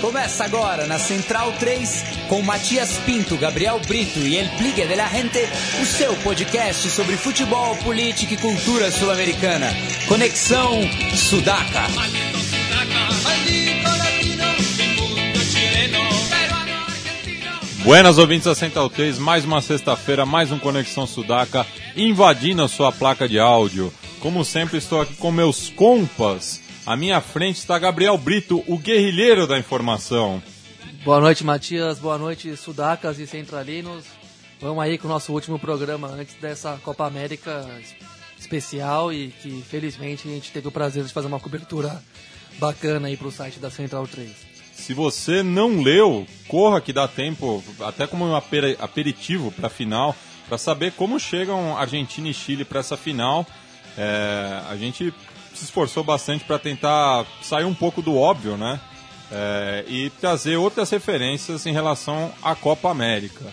Começa agora na Central 3 com Matias Pinto, Gabriel Brito e El Pligue de la Gente, o seu podcast sobre futebol, política e cultura sul-americana. Conexão Sudaca. Buenas ouvintes da Central 3, mais uma sexta-feira, mais um Conexão Sudaca, invadindo a sua placa de áudio. Como sempre, estou aqui com meus compas. À minha frente está Gabriel Brito, o guerrilheiro da informação. Boa noite, Matias. Boa noite, Sudacas e Centralinos. Vamos aí com o nosso último programa antes dessa Copa América especial e que felizmente a gente teve o prazer de fazer uma cobertura bacana aí para o site da Central 3. Se você não leu, corra que dá tempo, até como um aper aperitivo para a final, para saber como chegam Argentina e Chile para essa final. É, a gente se esforçou bastante para tentar sair um pouco do óbvio, né? É, e trazer outras referências em relação à Copa América.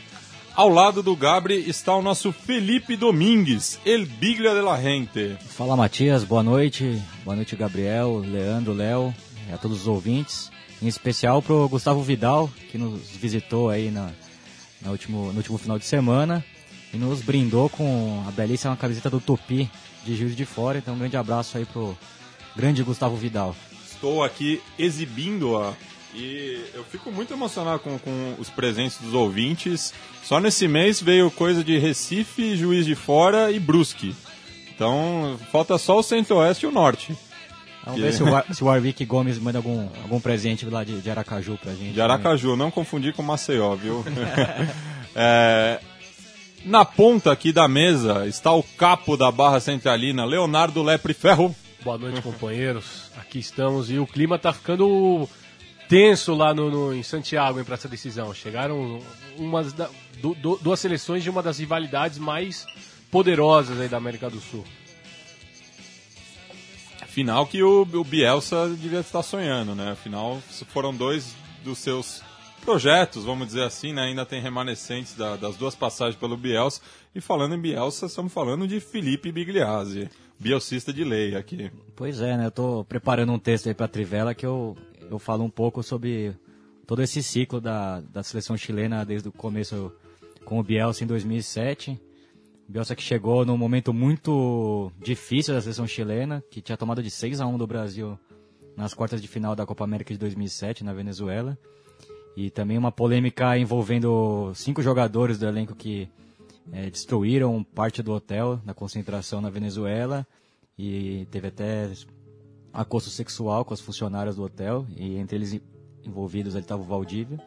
Ao lado do Gabri está o nosso Felipe Domingues, El Biglia de la Gente. Fala Matias, boa noite. Boa noite Gabriel, Leandro, Léo a todos os ouvintes. Em especial para o Gustavo Vidal, que nos visitou aí na, na último, no último final de semana e nos brindou com a belíssima camiseta do Tupi de Juiz de Fora. Então um grande abraço aí pro grande Gustavo Vidal. Estou aqui exibindo-a e eu fico muito emocionado com, com os presentes dos ouvintes. Só nesse mês veio coisa de Recife, Juiz de Fora e Brusque. Então falta só o Centro-Oeste e o Norte. Vamos ver se o, War, se o Warwick Gomes manda algum, algum presente lá de, de Aracaju pra gente. De Aracaju, também. não confundir com Maceió, viu? é, na ponta aqui da mesa está o capo da Barra Centralina, Leonardo Lepre Ferro. Boa noite, companheiros. Aqui estamos e o clima tá ficando tenso lá no, no em Santiago para essa decisão. Chegaram umas da, du, duas seleções de uma das rivalidades mais poderosas aí da América do Sul. Final que o, o Bielsa devia estar sonhando, né? Afinal, foram dois dos seus projetos, vamos dizer assim, né? Ainda tem remanescentes da, das duas passagens pelo Bielsa. E falando em Bielsa, estamos falando de Felipe Bigliazzi, bielcista de lei aqui. Pois é, né? Eu estou preparando um texto aí para a Trivela que eu, eu falo um pouco sobre todo esse ciclo da, da seleção chilena desde o começo com o Bielsa em 2007 Bielsa que chegou num momento muito difícil da seleção chilena, que tinha tomado de 6 a 1 do Brasil nas quartas de final da Copa América de 2007 na Venezuela. E também uma polêmica envolvendo cinco jogadores do elenco que é, destruíram parte do hotel na concentração na Venezuela e teve até acoso sexual com as funcionárias do hotel e entre eles envolvidos estava o Valdívia.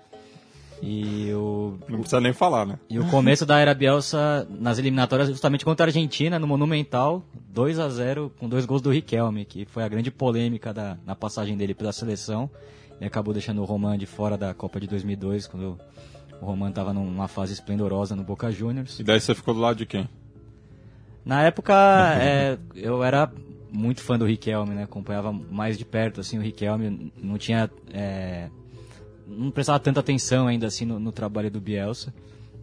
E o, Não precisa nem falar, né? E o começo da era Bielsa nas eliminatórias justamente contra a Argentina, no Monumental, 2 a 0 com dois gols do Riquelme, que foi a grande polêmica da, na passagem dele pela seleção. E acabou deixando o Roman de fora da Copa de 2002, quando o Roman estava numa fase esplendorosa no Boca Juniors. E daí você ficou do lado de quem? Na época, é, eu era muito fã do Riquelme, né? Acompanhava mais de perto, assim, o Riquelme. Não tinha... É, não prestava tanta atenção ainda assim no, no, trabalho do Bielsa.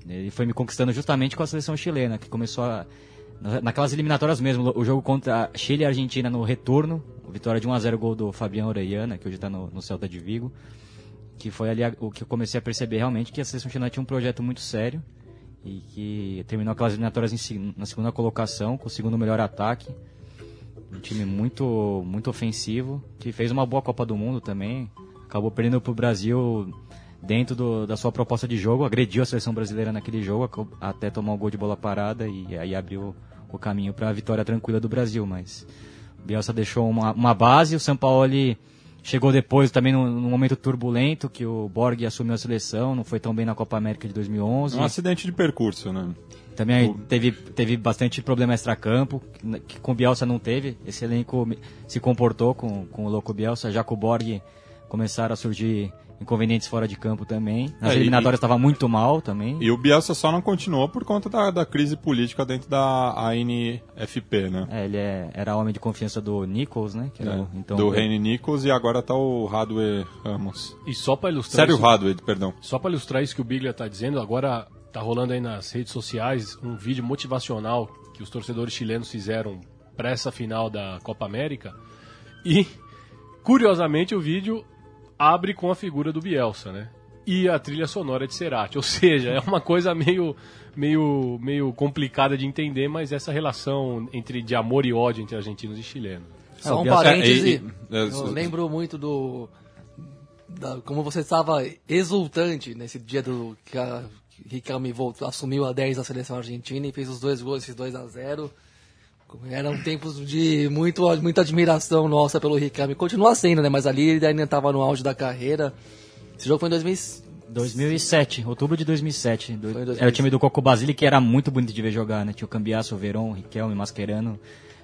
Ele foi me conquistando justamente com a seleção chilena, que começou a, naquelas eliminatórias mesmo, o jogo contra Chile e Argentina no retorno, vitória de 1 a 0 gol do Fabiano Orellana, que hoje está no, no Celta de Vigo, que foi ali a, o que eu comecei a perceber realmente que a seleção chilena tinha um projeto muito sério e que terminou aquelas eliminatórias em, na segunda colocação, com o segundo melhor ataque. Um time muito, muito ofensivo, que fez uma boa Copa do Mundo também, acabou perdendo para o Brasil dentro do, da sua proposta de jogo, agrediu a seleção brasileira naquele jogo até tomar um gol de bola parada e aí abriu o caminho para a vitória tranquila do Brasil. Mas Bielsa deixou uma, uma base, o São Paulo chegou depois também num, num, momento turbulento que o Borg assumiu a seleção, não foi tão bem na Copa América de 2011. Um acidente de percurso, né? Também o... teve, teve bastante problema extra-campo, que, que com o Bielsa não teve. Esse elenco se comportou com, com o louco Bielsa, já que o Borg começaram a surgir inconvenientes fora de campo também. Nas é, eliminatórias estava muito mal também. E o Bielsa só não continuou por conta da, da crise política dentro da ANFP, né? É, ele é, era homem de confiança do Nichols, né? É, o, então, do Reine Nichols e agora tá o Radwe Ramos. E só para ilustrar Sério Radwe, perdão. Só para ilustrar isso que o Biglia está dizendo, agora tá rolando aí nas redes sociais um vídeo motivacional que os torcedores chilenos fizeram para essa final da Copa América. E, curiosamente, o vídeo abre com a figura do Bielsa, né? E a trilha sonora de Cerati. Ou seja, é uma coisa meio, meio, meio complicada de entender, mas essa relação entre de amor e ódio entre argentinos e chilenos. Só o um parêntese. É, é, eu lembro muito do. da- como você estava exultante nesse dia do que a Riquelme voltou, assumiu a 10 da seleção argentina e fez os dois gols, esses 2 a 0 Eram tempos de muito, muita admiração nossa pelo Riquelme. Continua sendo, né? Mas ali ele ainda estava no auge da carreira. Esse jogo foi em 2000, 2007, outubro de 2007. Do- Foi em 2007. Era o time do Coco Basile que era muito bonito de ver jogar, né? Tinha o Cambiasso, o Verón, o Riquelme, Mascherano,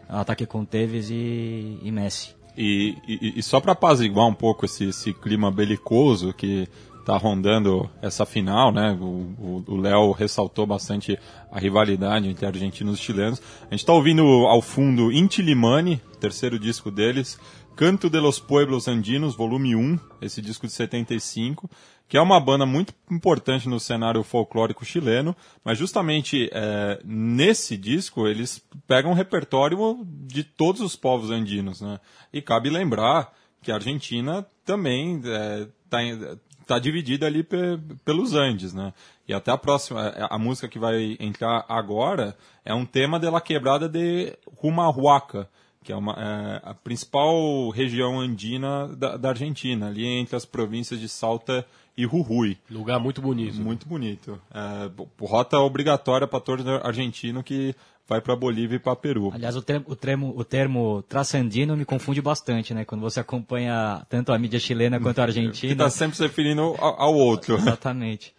ataque com Tevez e, e Messi. E, e, e só para apaziguar um pouco esse, esse clima belicoso que está rondando essa final, né? O o- o Léo ressaltou bastante a rivalidade entre argentinos e chilenos. A gente está ouvindo ao fundo Inti Limani, terceiro disco deles, Canto de los Pueblos Andinos, volume 1, esse disco de 75, que é uma banda muito importante no cenário folclórico chileno, mas justamente é, nesse disco eles pegam um repertório de todos os povos andinos, né? E cabe lembrar que a Argentina também está tá dividida ali pe- pelos Andes, né? E até a próxima, a a música que vai entrar agora é um tema de La Quebrada de Humahuaca, que é, uma, é a principal região andina da, da Argentina, ali entre as províncias de Salta e Jujuy. Lugar muito bonito. Muito bonito. É, rota obrigatória para todo argentino que vai para Bolívia e para Peru. Aliás, o termo, o termo, o termo trasandino me confunde bastante, né? Quando você acompanha tanto a mídia chilena quanto a Que argentina. está sempre se referindo ao, ao outro. Exatamente.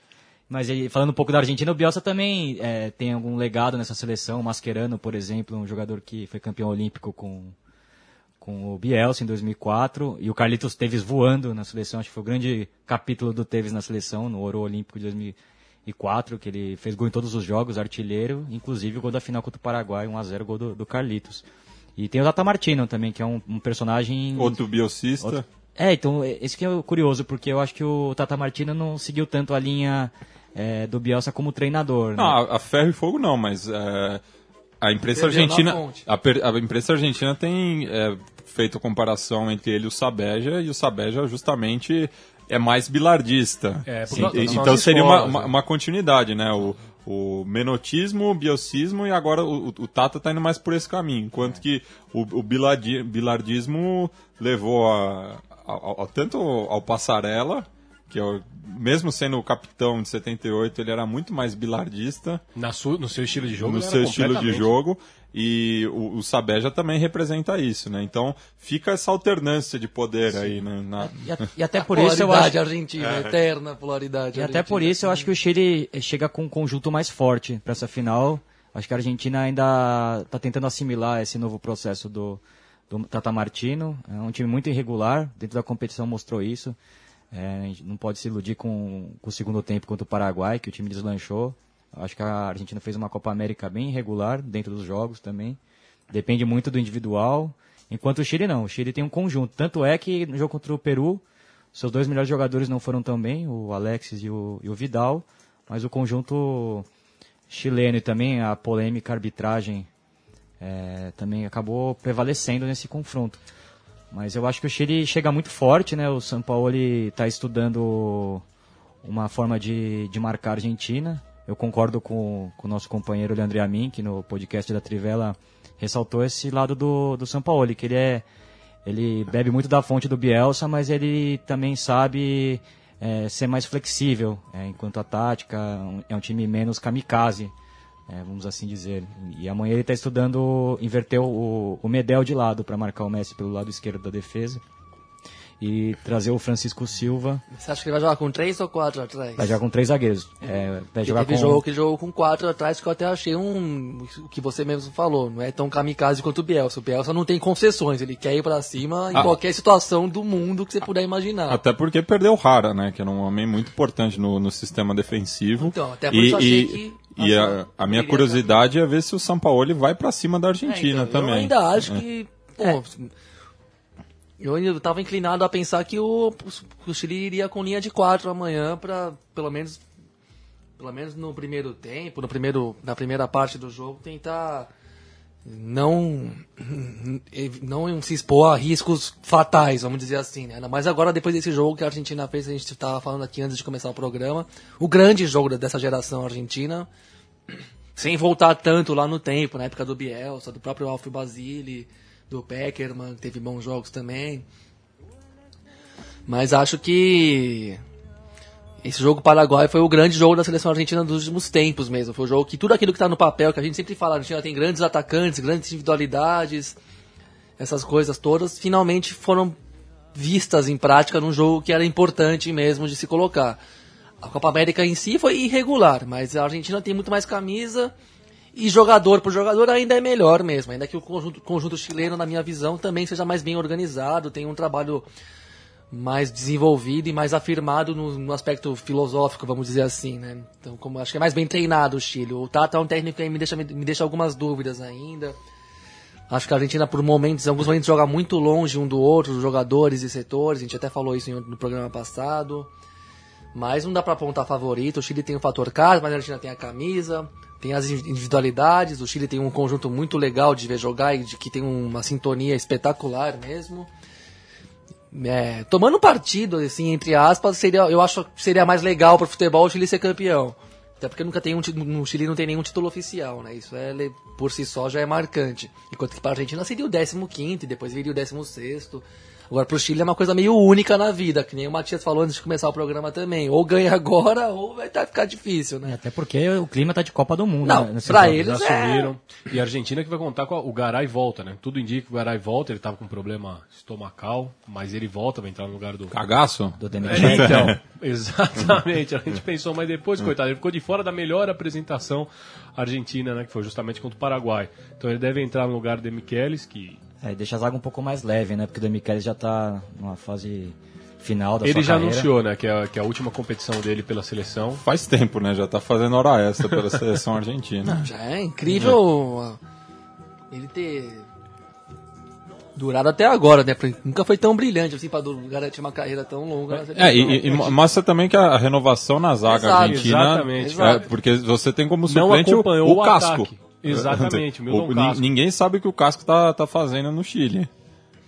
Mas falando um pouco da Argentina, o Bielsa também é, tem algum legado nessa seleção. O Mascherano, por exemplo, um jogador que foi campeão olímpico com, com o Bielsa em 2004. E o Carlitos Teves voando na seleção. Acho que foi o grande capítulo do Teves na seleção, no Ouro Olímpico de 2004, que ele fez gol em todos os jogos, artilheiro. Inclusive o gol da final contra o Paraguai, 1x0, gol do, do Carlitos. E tem o Tata Martino também, que é um, um personagem... Outro biocista. Outro- É, então, é- esse que é curioso, porque eu acho que o Tata Martino não seguiu tanto a linha é, do Bielsa como treinador. Né? Não, a, a ferro e fogo não, mas é, a imprensa argentina, a, per- a imprensa argentina tem é, feito comparação entre ele e o Sabeja, e o Sabeja justamente é mais bilardista. É, Sim, então seria uma, escolas, uma, né? uma continuidade, né? O, o menotismo, o biocismo e agora o, o Tata está indo mais por esse caminho, enquanto que o, o bilardi- bilardismo levou a, a- a- tanto ao Passarela, que é mesmo sendo o capitão de 78, ele era muito mais bilardista Na su- no seu estilo de jogo. no seu estilo de jogo e o, o Sabeja também representa isso, né? Então fica essa alternância de poder aí, né? Na- E, a- e até por isso eu acho. argentina, eterna polaridade E até por isso eu acho que o Chile chega com um conjunto mais forte para essa final. Acho que a Argentina ainda está tentando assimilar esse novo processo do, do Tata Martino. É um time muito irregular, dentro da competição mostrou isso. É, a gente não pode se iludir com, com o segundo tempo contra o Paraguai, que o time deslanchou. Acho que a Argentina fez uma Copa América bem irregular dentro dos jogos também. Depende muito do individual. Enquanto o Chile não. O Chile tem um conjunto. Tanto é que no jogo contra o Peru, seus dois melhores jogadores não foram tão bem, o Alexis e o, e o Vidal. Mas o conjunto chileno e também a polêmica arbitragem é, também acabou prevalecendo nesse confronto. Mas eu acho que o Chile chega muito forte, né? O São Paulo está estudando uma forma de, de marcar a Argentina. Eu concordo com, com o nosso companheiro Leandro Amin, que no podcast da Trivela ressaltou esse lado do, do São Paulo, que ele é ele bebe muito da fonte do Bielsa, mas ele também sabe é, ser mais flexível é, enquanto a tática. É um time menos kamikaze, é, vamos assim dizer. E amanhã ele está estudando inverter o, o Medel de lado para marcar o Messi pelo lado esquerdo da defesa e trazer o Francisco Silva. Você acha que ele vai jogar com três ou quatro atrás? Vai jogar com três zagueiros. É, vai jogar Teve com jogo que ele jogou com quatro atrás, que eu até achei um. O que você mesmo falou, não é tão kamikaze quanto o Bielsa. O Bielsa não tem concessões, ele quer ir pra cima em Ah. qualquer situação do mundo que você puder imaginar. Até porque perdeu o Rara, né? Que era um homem muito importante no, no sistema defensivo. Então, até por e, isso eu achei e- que- E a, a minha curiosidade é ver se o Sampaoli vai pra cima da É, Argentina então, também. Eu ainda acho que. Pô, Eu ainda estava inclinado a pensar que o, o Chile iria com linha de quatro amanhã para pelo menos pelo menos no primeiro tempo, no primeiro na primeira parte do jogo tentar não não se expor a riscos fatais, vamos dizer assim, né? Mais agora depois desse jogo que a Argentina fez, a gente estava falando aqui antes de começar o programa, o grande jogo dessa geração argentina, sem voltar tanto lá no tempo, na época do Bielsa, do próprio Alfio Basile, do Peckerman, que teve bons jogos também. Mas acho que esse jogo Paraguai foi o grande jogo da seleção argentina dos últimos tempos mesmo. Foi o jogo que tudo aquilo que está no papel, que a gente sempre fala, a Argentina tem grandes atacantes, grandes individualidades, essas coisas todas, finalmente foram vistas em prática num jogo que era importante mesmo de se colocar. A Copa América em si foi irregular, mas a Argentina tem muito mais camisa e jogador por jogador ainda é melhor mesmo. Ainda que o conjunto, conjunto chileno, na minha visão, também seja mais bem organizado, tem um trabalho mais desenvolvido e mais afirmado no, no, aspecto filosófico, vamos dizer assim, né? Então, como acho que é mais bem treinado o Chile. O Tata é um técnico que me deixa, me, me deixa algumas dúvidas ainda. Acho que a Argentina, por momentos, alguns momentos, joga muito longe um do outro, os jogadores e setores. A gente até falou isso no programa passado. Mas não dá para apontar favorito. O Chile tem o fator casa, mas a Argentina tem a camisa, tem as individualidades. O Chile tem um conjunto muito legal de ver jogar e de que tem uma sintonia espetacular mesmo. É, tomando partido, assim, entre aspas, seria, eu acho que seria mais legal para o futebol o Chile ser campeão. Até porque nunca tem um no Chile não tem nenhum título oficial, né? Isso é por si só já é marcante. Enquanto que para a Argentina seria o 15 e depois viria o 16 Agora, pro Chile é uma coisa meio única na vida, que nem o Matias falou antes de começar o programa também. Ou ganha agora, ou vai tá, ficar difícil, né? Até porque o clima tá de Copa do Mundo, Não, né? pra eles Já é... E a Argentina que vai contar com a, o Garay volta, né? Tudo indica que o Garay volta, ele tava com problema estomacal, mas ele volta, vai entrar no lugar do... Cagaço? Do É, Demichelis. então, exatamente. A gente pensou, mas depois, coitado, ele ficou de fora da melhor apresentação argentina, né? Que foi justamente contra o Paraguai. Então ele deve entrar no lugar do Michelis, que É, deixa a zaga um pouco mais leve, né? Porque o Demichelis já tá numa fase final da ele sua já carreira. anunciou, né? Que é, a- que é a última competição dele pela seleção. Faz tempo, né? Já tá fazendo hora extra pela seleção argentina. Já é incrível ele ter durado até agora, né? Porque Nunca foi tão brilhante assim pra garantir uma carreira tão longa. na seleção. É, e, e mo- mostra também que a renovação na zaga Exato, argentina. exatamente. é, porque você tem como Não suplente o, o o casco. ataque. Exatamente, o Milton ni- Casco. Ninguém sabe o que o casco tá, tá fazendo no Chile.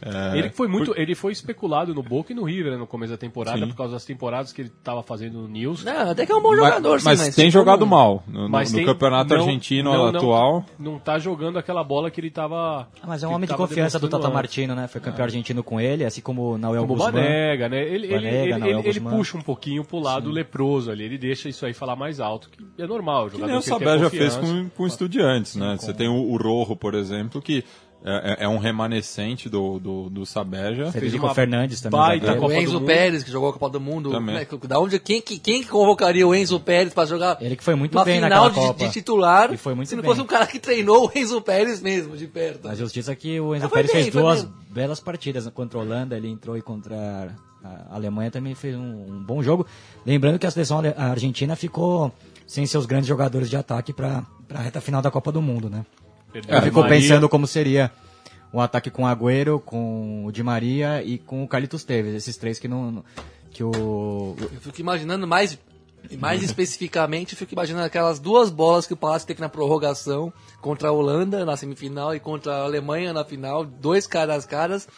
É, ele foi muito, ele foi especulado no Boca e no River né, no começo da temporada Sim. por causa das temporadas que ele estava fazendo no News. Não, até que é um bom jogador, mas, sim, mas tem tipo, jogado não- mal no, no- Mas no tem- campeonato não- argentino não, atual. Não, tá jogando aquela bola que ele estava. Ah, mas é um homem de confiança do Tata Martino, né? Foi campeão argentino com ele, assim como o Nahuel Como o Guzmán. Banega, né? Ele, ele, Banega, ele, ele- ele Guzmán. puxa um pouquinho pro lado leproso ali, ele deixa isso aí falar mais alto, que é normal. o Que jogador nem o que ele tem Sabé já fez com, com estudiantes, né? Você tem o, o Rojo, por exemplo, que é, é- é um remanescente do, do, do Sabeja. Federico Fernandes também. baita. O Enzo Mundo. Pérez, que jogou a Copa do Mundo. Também. né, Da onde, quem, que- quem que convocaria o Enzo Pérez pra jogar Ele que foi muito uma bem final naquela de, Copa. de titular E foi muito se não bem. fosse um cara que treinou o Enzo Pérez mesmo, de perto? A justiça é que o Enzo Pérez bem, fez duas bem. belas partidas contra a Holanda, ele entrou e contra a Alemanha também fez um, um bom jogo. Lembrando que a seleção argentina ficou sem seus grandes jogadores de ataque para a reta final da Copa do Mundo, né? Perdeu Ela Di ficou Maria. pensando como seria um ataque com o Agüero, com o Di Maria e com o Carlitos Teves, esses três que não não- que o Eu fico imaginando mais, mais especificamente, eu fico imaginando aquelas duas bolas que o Palácio teve na prorrogação contra a Holanda na semifinal e contra a Alemanha na final, dois caras caras.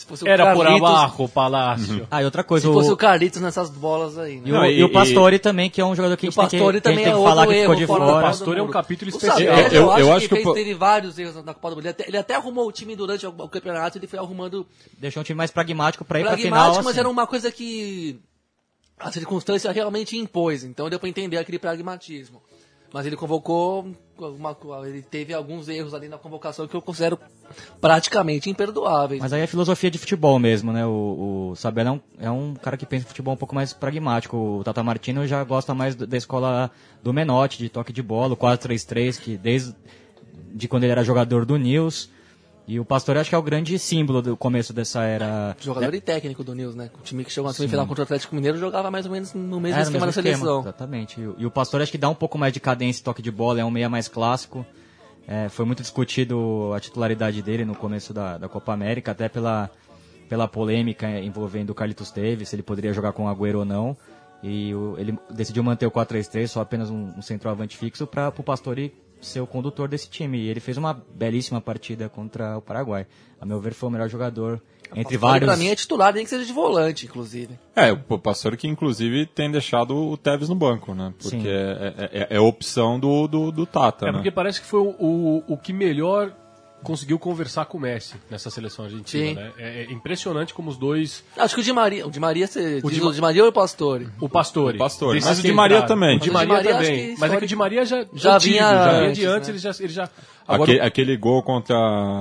Se fosse o Era por Carlitos- abaixo, o Palácio. Ah, e outra coisa, Se o, fosse o Carlitos nessas bolas aí, né? e, o, Não, e e- o Pastore também, que é um jogador que a o gente tem que, também tem é que falar outro que ficou de fora do Pastore é um capítulo O especial. Sabella, Eu- eu- acho eu acho que, que o fez, po- teve vários erros na Copa do Mundo. Ele até, ele até arrumou o time durante o, o campeonato, ele foi arrumando Deixou um time mais pragmático para ir para final. pragmático, mas assim. era uma coisa que a circunstância realmente impôs, então deu pra entender aquele pragmatismo. Mas ele convocou, uma, ele teve alguns erros ali na convocação que eu considero praticamente imperdoáveis. Mas aí é filosofia de futebol mesmo, né? O, o Sabella é um, é um cara que pensa em futebol um pouco mais pragmático. O Tata Martino já gosta mais da escola do Menotti, de toque de bola, o 4-3-3, que desde de quando ele era jogador do News. E o Pastore acho que é o grande símbolo do começo dessa era. Jogador e técnico do News, né? O time que chegou na semifinal contra o Atlético Mineiro jogava mais ou menos no mesmo É, no esquema mesmo da esquema, seleção. Exatamente. E, o- e o Pastore acho que dá um pouco mais de cadência e toque de bola, é um meia mais clássico. É, foi muito discutido a titularidade dele no começo da, da Copa América, até pela, pela polêmica envolvendo o Carlitos Teves, se ele poderia jogar com o Agüero ou não. E o- ele decidiu manter o 4-3-3, só apenas um, um centroavante fixo, para o Pastore ser o condutor desse time. E ele fez uma belíssima partida contra o Paraguai. A meu ver, foi o melhor jogador entre vários. Pra mim é titular, nem que seja de volante, inclusive. É, o Pastor que inclusive tem deixado o Tevez no banco, né? Porque é, é, é, é opção do, do, do Tata, É né? porque parece que foi o, o, o que melhor conseguiu conversar com o Messi nessa seleção argentina, Sim. né? É, é impressionante como os dois... Acho que o Di Maria, o Di Maria, você O Di- o Di Maria ou o Pastore? O Pastore. O Pastore. Mas o Di Maria também. O Di o Maria Maria também. que Mas é que o Di Maria já, Já antigo, vinha já vinha antes, de antes, né? ele já... Ele já agora, Aquele, aquele gol contra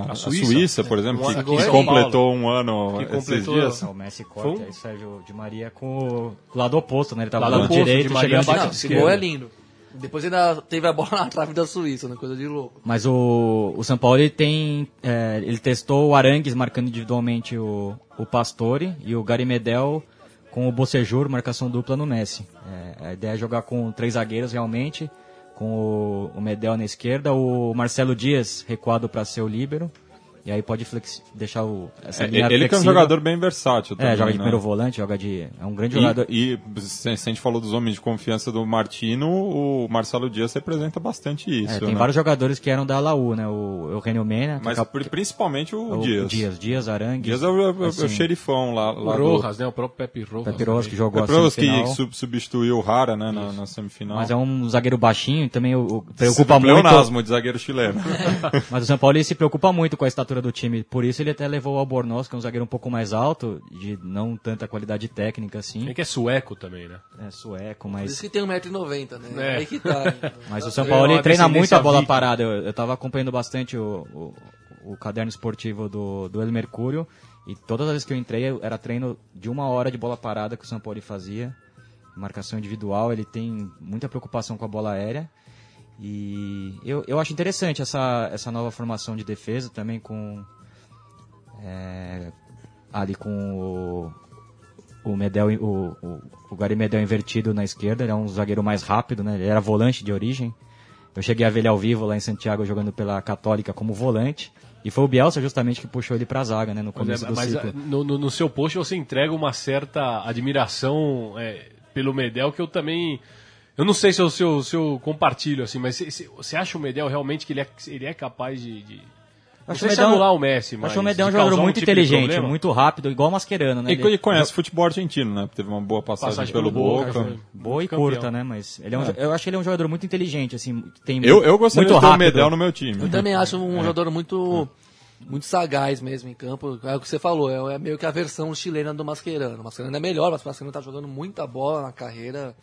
a Suíça. Suíça, por exemplo, Um que, que é completou um ano Que esses completou- dias. O Messi corta e serve o Di Maria com o lado oposto, né? Ele tava Lado do lado oposto, direito Di Maria chegando bate de- Não, de esse esquerda. gol é lindo. Depois ainda teve a bola na trave da Suíça, né? Coisa de louco. Mas o, o São Paulo ele tem. é, ele testou o Arangues marcando individualmente o, o Pastore e o Gary Medel com o Bocejur, marcação dupla no Messi. É, a ideia é jogar com três zagueiros realmente, com o, o Medel na esquerda, o Marcelo Dias recuado para ser o líbero. E aí pode flexi- deixar o, essa É, linha ele que é um jogador bem versátil também, É, joga de né? primeiro volante, joga de. É um grande jogador. E, e se a gente falou dos homens de confiança do Martino, o Marcelo Dias representa bastante isso. É, tem né? vários jogadores que eram da Laú, né? O Eugênio Mena, Mas é cap- pri- principalmente o, o Dias. Dias, Dias Arangues. Dias é o, é o- é o assim, xerifão lá, o lá do... Rojas, né? O próprio Pepe Rojas. Pepe Rojas, que jogou a Depois que semifinal. sub- substituiu o Rara né, na, na semifinal. Mas é um zagueiro baixinho e também o, o- preocupa muito. Pleonasmo de zagueiro chileno. Mas o São Paulo ele se preocupa muito com a estatura do time. Por isso ele até levou o Albornoz, que é um zagueiro um pouco mais alto, de não tanta qualidade técnica assim. É que é sueco também, né? É sueco, Por isso mas. que tem 1,90m, né? É. Aí que tá. Mas o São É Paulo ele treina muito a bola parada. Eu, eu tava acompanhando bastante o, o, o caderno esportivo do, do El Mercúrio. E todas as vezes que eu entrei era treino de uma hora de bola parada que o São Paulo fazia. Marcação individual, ele tem muita preocupação com a bola aérea. E eu, eu acho interessante essa, essa nova formação de defesa também com. é, ali com o, o Medel, o, o, o Gary Medel invertido na esquerda, ele é um zagueiro mais rápido, né? Ele era volante de origem. Eu cheguei a ver ele ao vivo lá em Santiago jogando pela Católica como volante. E foi o Bielsa justamente que puxou ele pra zaga, né? No Mas, começo é, do mas ciclo. é, no, no- no seu post você entrega uma certa admiração é, pelo Medel que eu também. Eu não sei se eu, se eu, se eu compartilho, assim, mas se- se- você acha o Medel realmente que ele é, ele é capaz de. de... Não Acho sei o se Medel- anular o Messi, mas. Acho o Medel um jogador muito tipo inteligente, muito rápido, igual o Mascherano, né? E Ele- que conhece futebol argentino, né? Teve uma boa passagem, Passagem pelo pelo Boca, Boca. Boa e campeão. curta, né? Mas ele é um, jo- eu acho ele um jogador muito inteligente, assim, tem Eu, eu gostaria muito de ter o. Medel no meu time. Eu também acho um jogador muito, muito sagaz mesmo em campo. É o que você falou, é, é meio que a versão chilena do Mascherano. O Mascherano é melhor, mas o Mascherano tá jogando muita bola na carreira.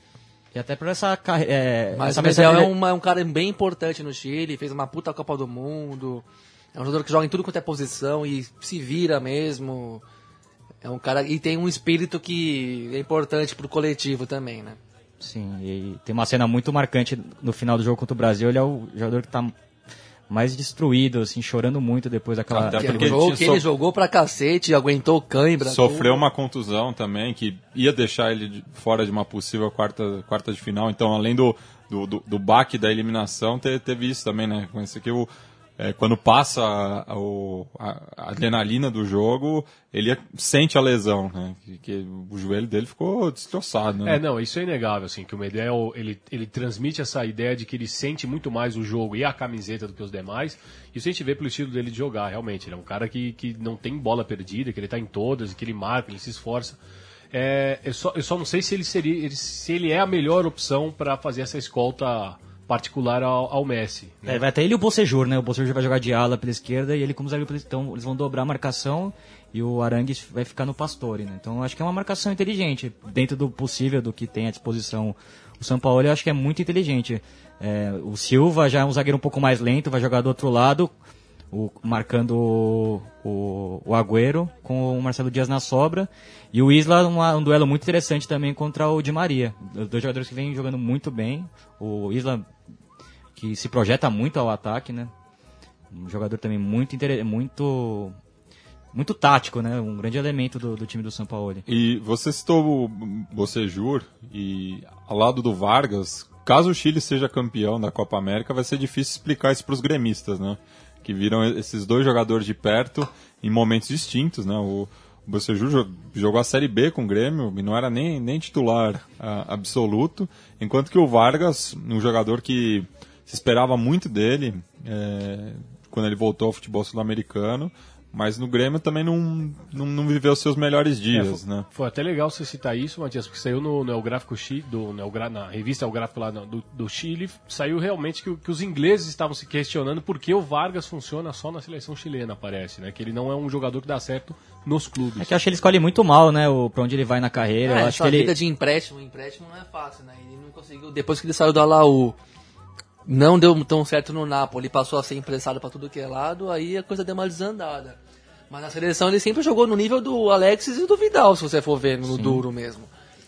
E até por essa carreira. É, Mas essa o Medel é, uma- é um cara bem importante no Chile, fez uma puta Copa do Mundo. É um jogador que joga em tudo quanto é posição e se vira mesmo. É um cara e tem um espírito que é importante pro coletivo também, né? Sim, e tem uma cena muito marcante no final do jogo contra o Brasil. Ele é o jogador que tá mais destruído, assim, chorando muito depois daquela. Até Que porque jogo que so- ele jogou pra cacete, aguentou cãibra. Sofreu tudo. uma contusão também, que ia deixar ele de- fora de uma possível quarta, quarta de final. Então, além do, do, do, do baque da eliminação, te- teve isso também, né? Com esse aqui, o, é, quando passa a, a- a- adrenalina do jogo, ele sente a lesão, né? Que, que o joelho dele ficou destroçado, né? É, não, isso é inegável, assim, que o Medel, ele, ele transmite essa ideia de que ele sente muito mais o jogo e a camiseta do que os demais. Isso a gente vê pelo estilo dele de jogar, realmente. Ele é um cara que, que não tem bola perdida, que ele tá em todas, que ele marca, ele se esforça. É, eu, só, eu só não sei se ele seria, se ele é a melhor opção para fazer essa escolta particular ao, ao Messi. né? É, vai até ele e o Bocejur, né? O Bocejur vai jogar de ala pela esquerda e ele como zagueiro pela Então eles vão dobrar a marcação e o Arangues vai ficar no Pastore, né? Então acho que é uma marcação inteligente, dentro do possível, do que tem à disposição. O São Paulo eu acho que é muito inteligente. É, o Silva já é um zagueiro um pouco mais lento, vai jogar do outro lado, o- marcando o, o, o Agüero com o Marcelo Dias na sobra. E o Isla, uma- um duelo muito interessante também contra o Di Maria. Dois jogadores que vêm jogando muito bem. O Isla que se projeta muito ao ataque, né? Um jogador também muito muito muito tático, né? Um grande elemento do, do time do São Paulo. E você citou o Bocejur e ao lado do Vargas, caso o Chile seja campeão da Copa América, vai ser difícil explicar isso para os gremistas, né? Que viram esses dois jogadores de perto em momentos distintos, né? O Bocejur jo- jogou a Série B com o Grêmio e não era nem, nem titular absoluto, enquanto que o Vargas, um jogador que se esperava muito dele é, quando ele voltou ao futebol sul-americano. Mas no Grêmio também não, não, não viveu seus melhores dias, É, foi, né? foi até legal você citar isso, Matias, porque saiu no, no El Gráfico Chile, do, no El Gra- na revista El Gráfico lá no- do, do Chile, saiu realmente que, que os ingleses estavam se questionando por que o Vargas funciona só na seleção chilena, parece, né? Que ele não é um jogador que dá certo nos clubes. É que eu acho que ele escolhe muito mal, né? O, pra onde ele vai na carreira. É, eu acho que ele. vida de empréstimo, empréstimo não é fácil, né? Ele não conseguiu, depois que ele saiu do Alaú, não deu tão certo no Napoli, passou a ser emprestado pra tudo que é lado, aí a coisa deu uma desandada. Mas na seleção ele sempre jogou no nível do Alexis e do Vidal, se você for ver no duro mesmo.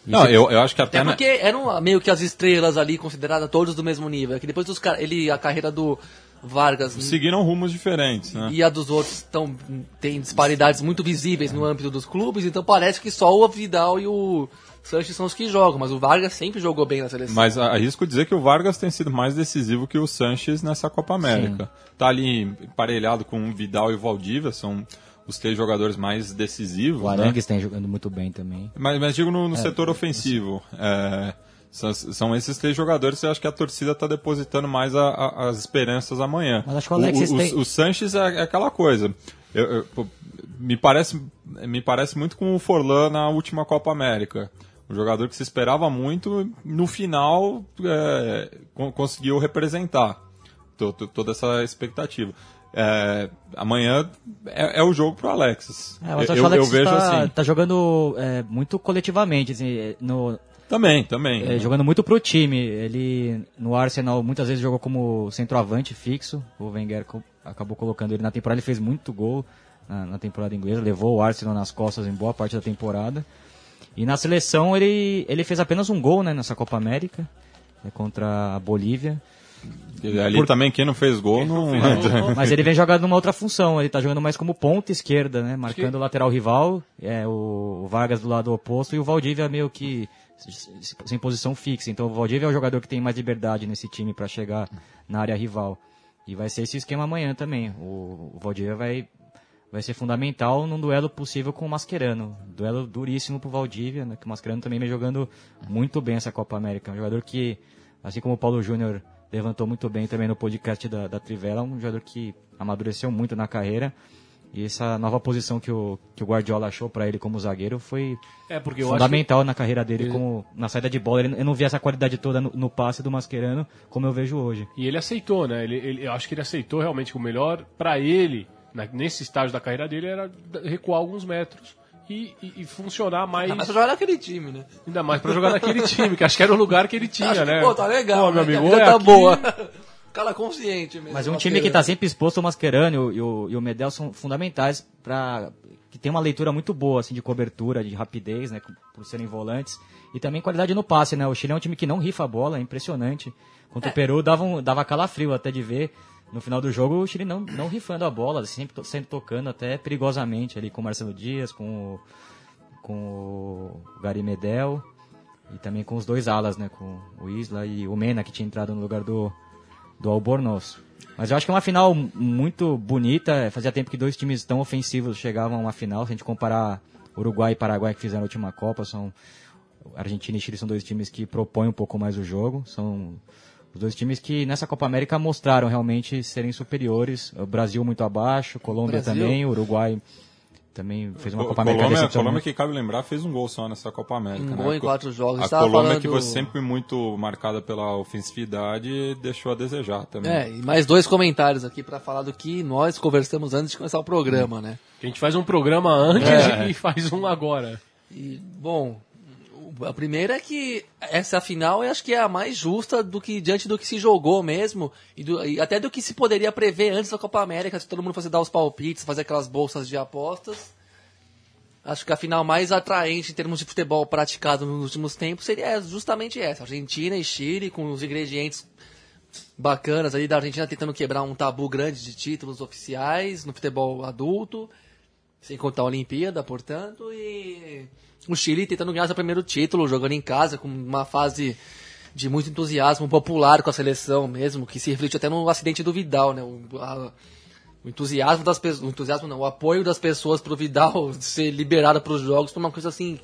Não, eu, eu acho que até... Até na- porque eram meio que as estrelas ali, consideradas todos do mesmo nível. É que depois dos ele, a carreira do Vargas Seguiram rumos diferentes, né? e a dos outros tão, tem disparidades muito visíveis no âmbito dos clubes, então parece que só o Vidal e o Sanches são os que jogam, mas o Vargas sempre jogou bem na seleção. Mas arrisco dizer que o Vargas tem sido mais decisivo que o Sanches nessa Copa América. Tá ali emparelhado com o Vidal e o Valdívia, são os três jogadores mais decisivos. O né? Arangues tem jogando muito bem também. Mas, mas digo no, no setor ofensivo. É, são, são esses três jogadores que eu acho que a torcida está depositando mais a- a- as esperanças amanhã. Mas acho que o Alexis o, tem- o Sanches é, é aquela coisa. Eu- eu- me, parece, me parece muito com o Forlan na última Copa América. Um jogador que se esperava muito, no final é, con- conseguiu representar to- to- toda essa expectativa. É, amanhã é, é o jogo pro Alexis. É, mas eu, eu Alexis vejo tá, assim. tá jogando é, muito coletivamente, assim, no, Também, também. é, jogando muito pro time. Ele no Arsenal muitas vezes jogou como centroavante fixo. O Wenger co- acabou colocando ele na temporada. Ele fez muito gol na, na temporada inglesa, levou o Arsenal nas costas em boa parte da temporada. E na seleção ele, ele fez apenas um gol né, nessa Copa América né, contra a Bolívia. E Ali também quem não fez gol não. Mas ele vem jogando numa outra função, ele tá jogando mais como ponta esquerda, né? Marcando o lateral rival, é, o, Vargas do lado oposto e o Valdívia meio que sem posição fixa. Então o Valdívia é o jogador que tem mais liberdade nesse time para chegar na área rival. E vai ser esse esquema amanhã também. O, o Valdívia vai, vai ser fundamental num duelo possível com o Mascherano. Duelo duríssimo pro Valdívia, né? Que o Mascherano também vem jogando muito bem essa Copa América. Um jogador que, assim como o Paulo Júnior levantou muito bem também no podcast da, da Trivela, um jogador que amadureceu muito na carreira. E essa nova posição que o, que o Guardiola achou para ele como zagueiro foi É, fundamental na carreira dele como na saída de bola. Ele- Eu não vi essa qualidade toda no, no passe do Mascherano como eu vejo hoje. E ele aceitou, né? Ele, ele- eu acho que ele aceitou realmente o melhor pra ele, nesse estágio da carreira dele, era recuar alguns metros e, e- e funcionar mais. Ah, mas pra jogar naquele time, né? Ainda mais pra jogar naquele time, que acho que era o lugar que ele tinha, Acho que, né? pô, tá legal, Pô, meu né? amigo, a vida é tá aqui- boa. Cara consciente mesmo. Mas um time que está sempre exposto ao Mascherano e o, e o, e o Medel são fundamentais para que tem uma leitura muito boa assim de cobertura, de rapidez, né, por serem volantes e também qualidade no passe, né? O Chile é um time que não rifa a bola, é impressionante. Contra o Peru dava um, dava calafrio até de ver. No final do jogo o Chile não, não rifando a bola, sempre, sempre tocando até perigosamente ali com o Marcelo Dias, com o, com o Gary Medel e também com os dois alas, né, com o Isla e o Mena que tinha entrado no lugar do do Albornoz. Mas eu acho que é uma final muito bonita. Fazia tempo que dois times tão ofensivos chegavam a uma final. Se a gente comparar Uruguai e Paraguai que fizeram a última Copa, são Argentina e Chile são dois times que propõem um pouco mais o jogo. São os dois times que nessa Copa América mostraram realmente serem superiores. O Brasil muito abaixo, Colômbia Brasil? também, Uruguai também fez uma Co- Copa América Colômbia. Colômbia que cabe lembrar fez um gol só nessa Copa América. Um né? gol em quatro jogos. A Colômbia falando- que foi sempre muito marcada pela ofensividade deixou a desejar também. É, e mais dois comentários aqui pra falar do que nós conversamos antes de começar o programa, né? A gente faz um programa antes É. e faz um agora. E, bom, a primeira é que essa final eu acho que é a mais justa do que diante do que se jogou mesmo e, do- e até do que se poderia prever antes da Copa América, se todo mundo fosse dar os palpites, fazer aquelas bolsas de apostas. Acho que a final mais atraente em termos de futebol praticado nos últimos tempos seria justamente essa: Argentina e Chile, com os ingredientes bacanas ali da Argentina tentando quebrar um tabu grande de títulos oficiais no futebol adulto, sem contar a Olimpíada, portanto, e o Chile tentando ganhar seu primeiro título, jogando em casa, com uma fase de muito entusiasmo popular com a seleção mesmo, que se reflete até no acidente do Vidal, né? O, a- o entusiasmo das pessoas, o entusiasmo não, o apoio das pessoas pro Vidal ser liberado para os jogos foi uma coisa assim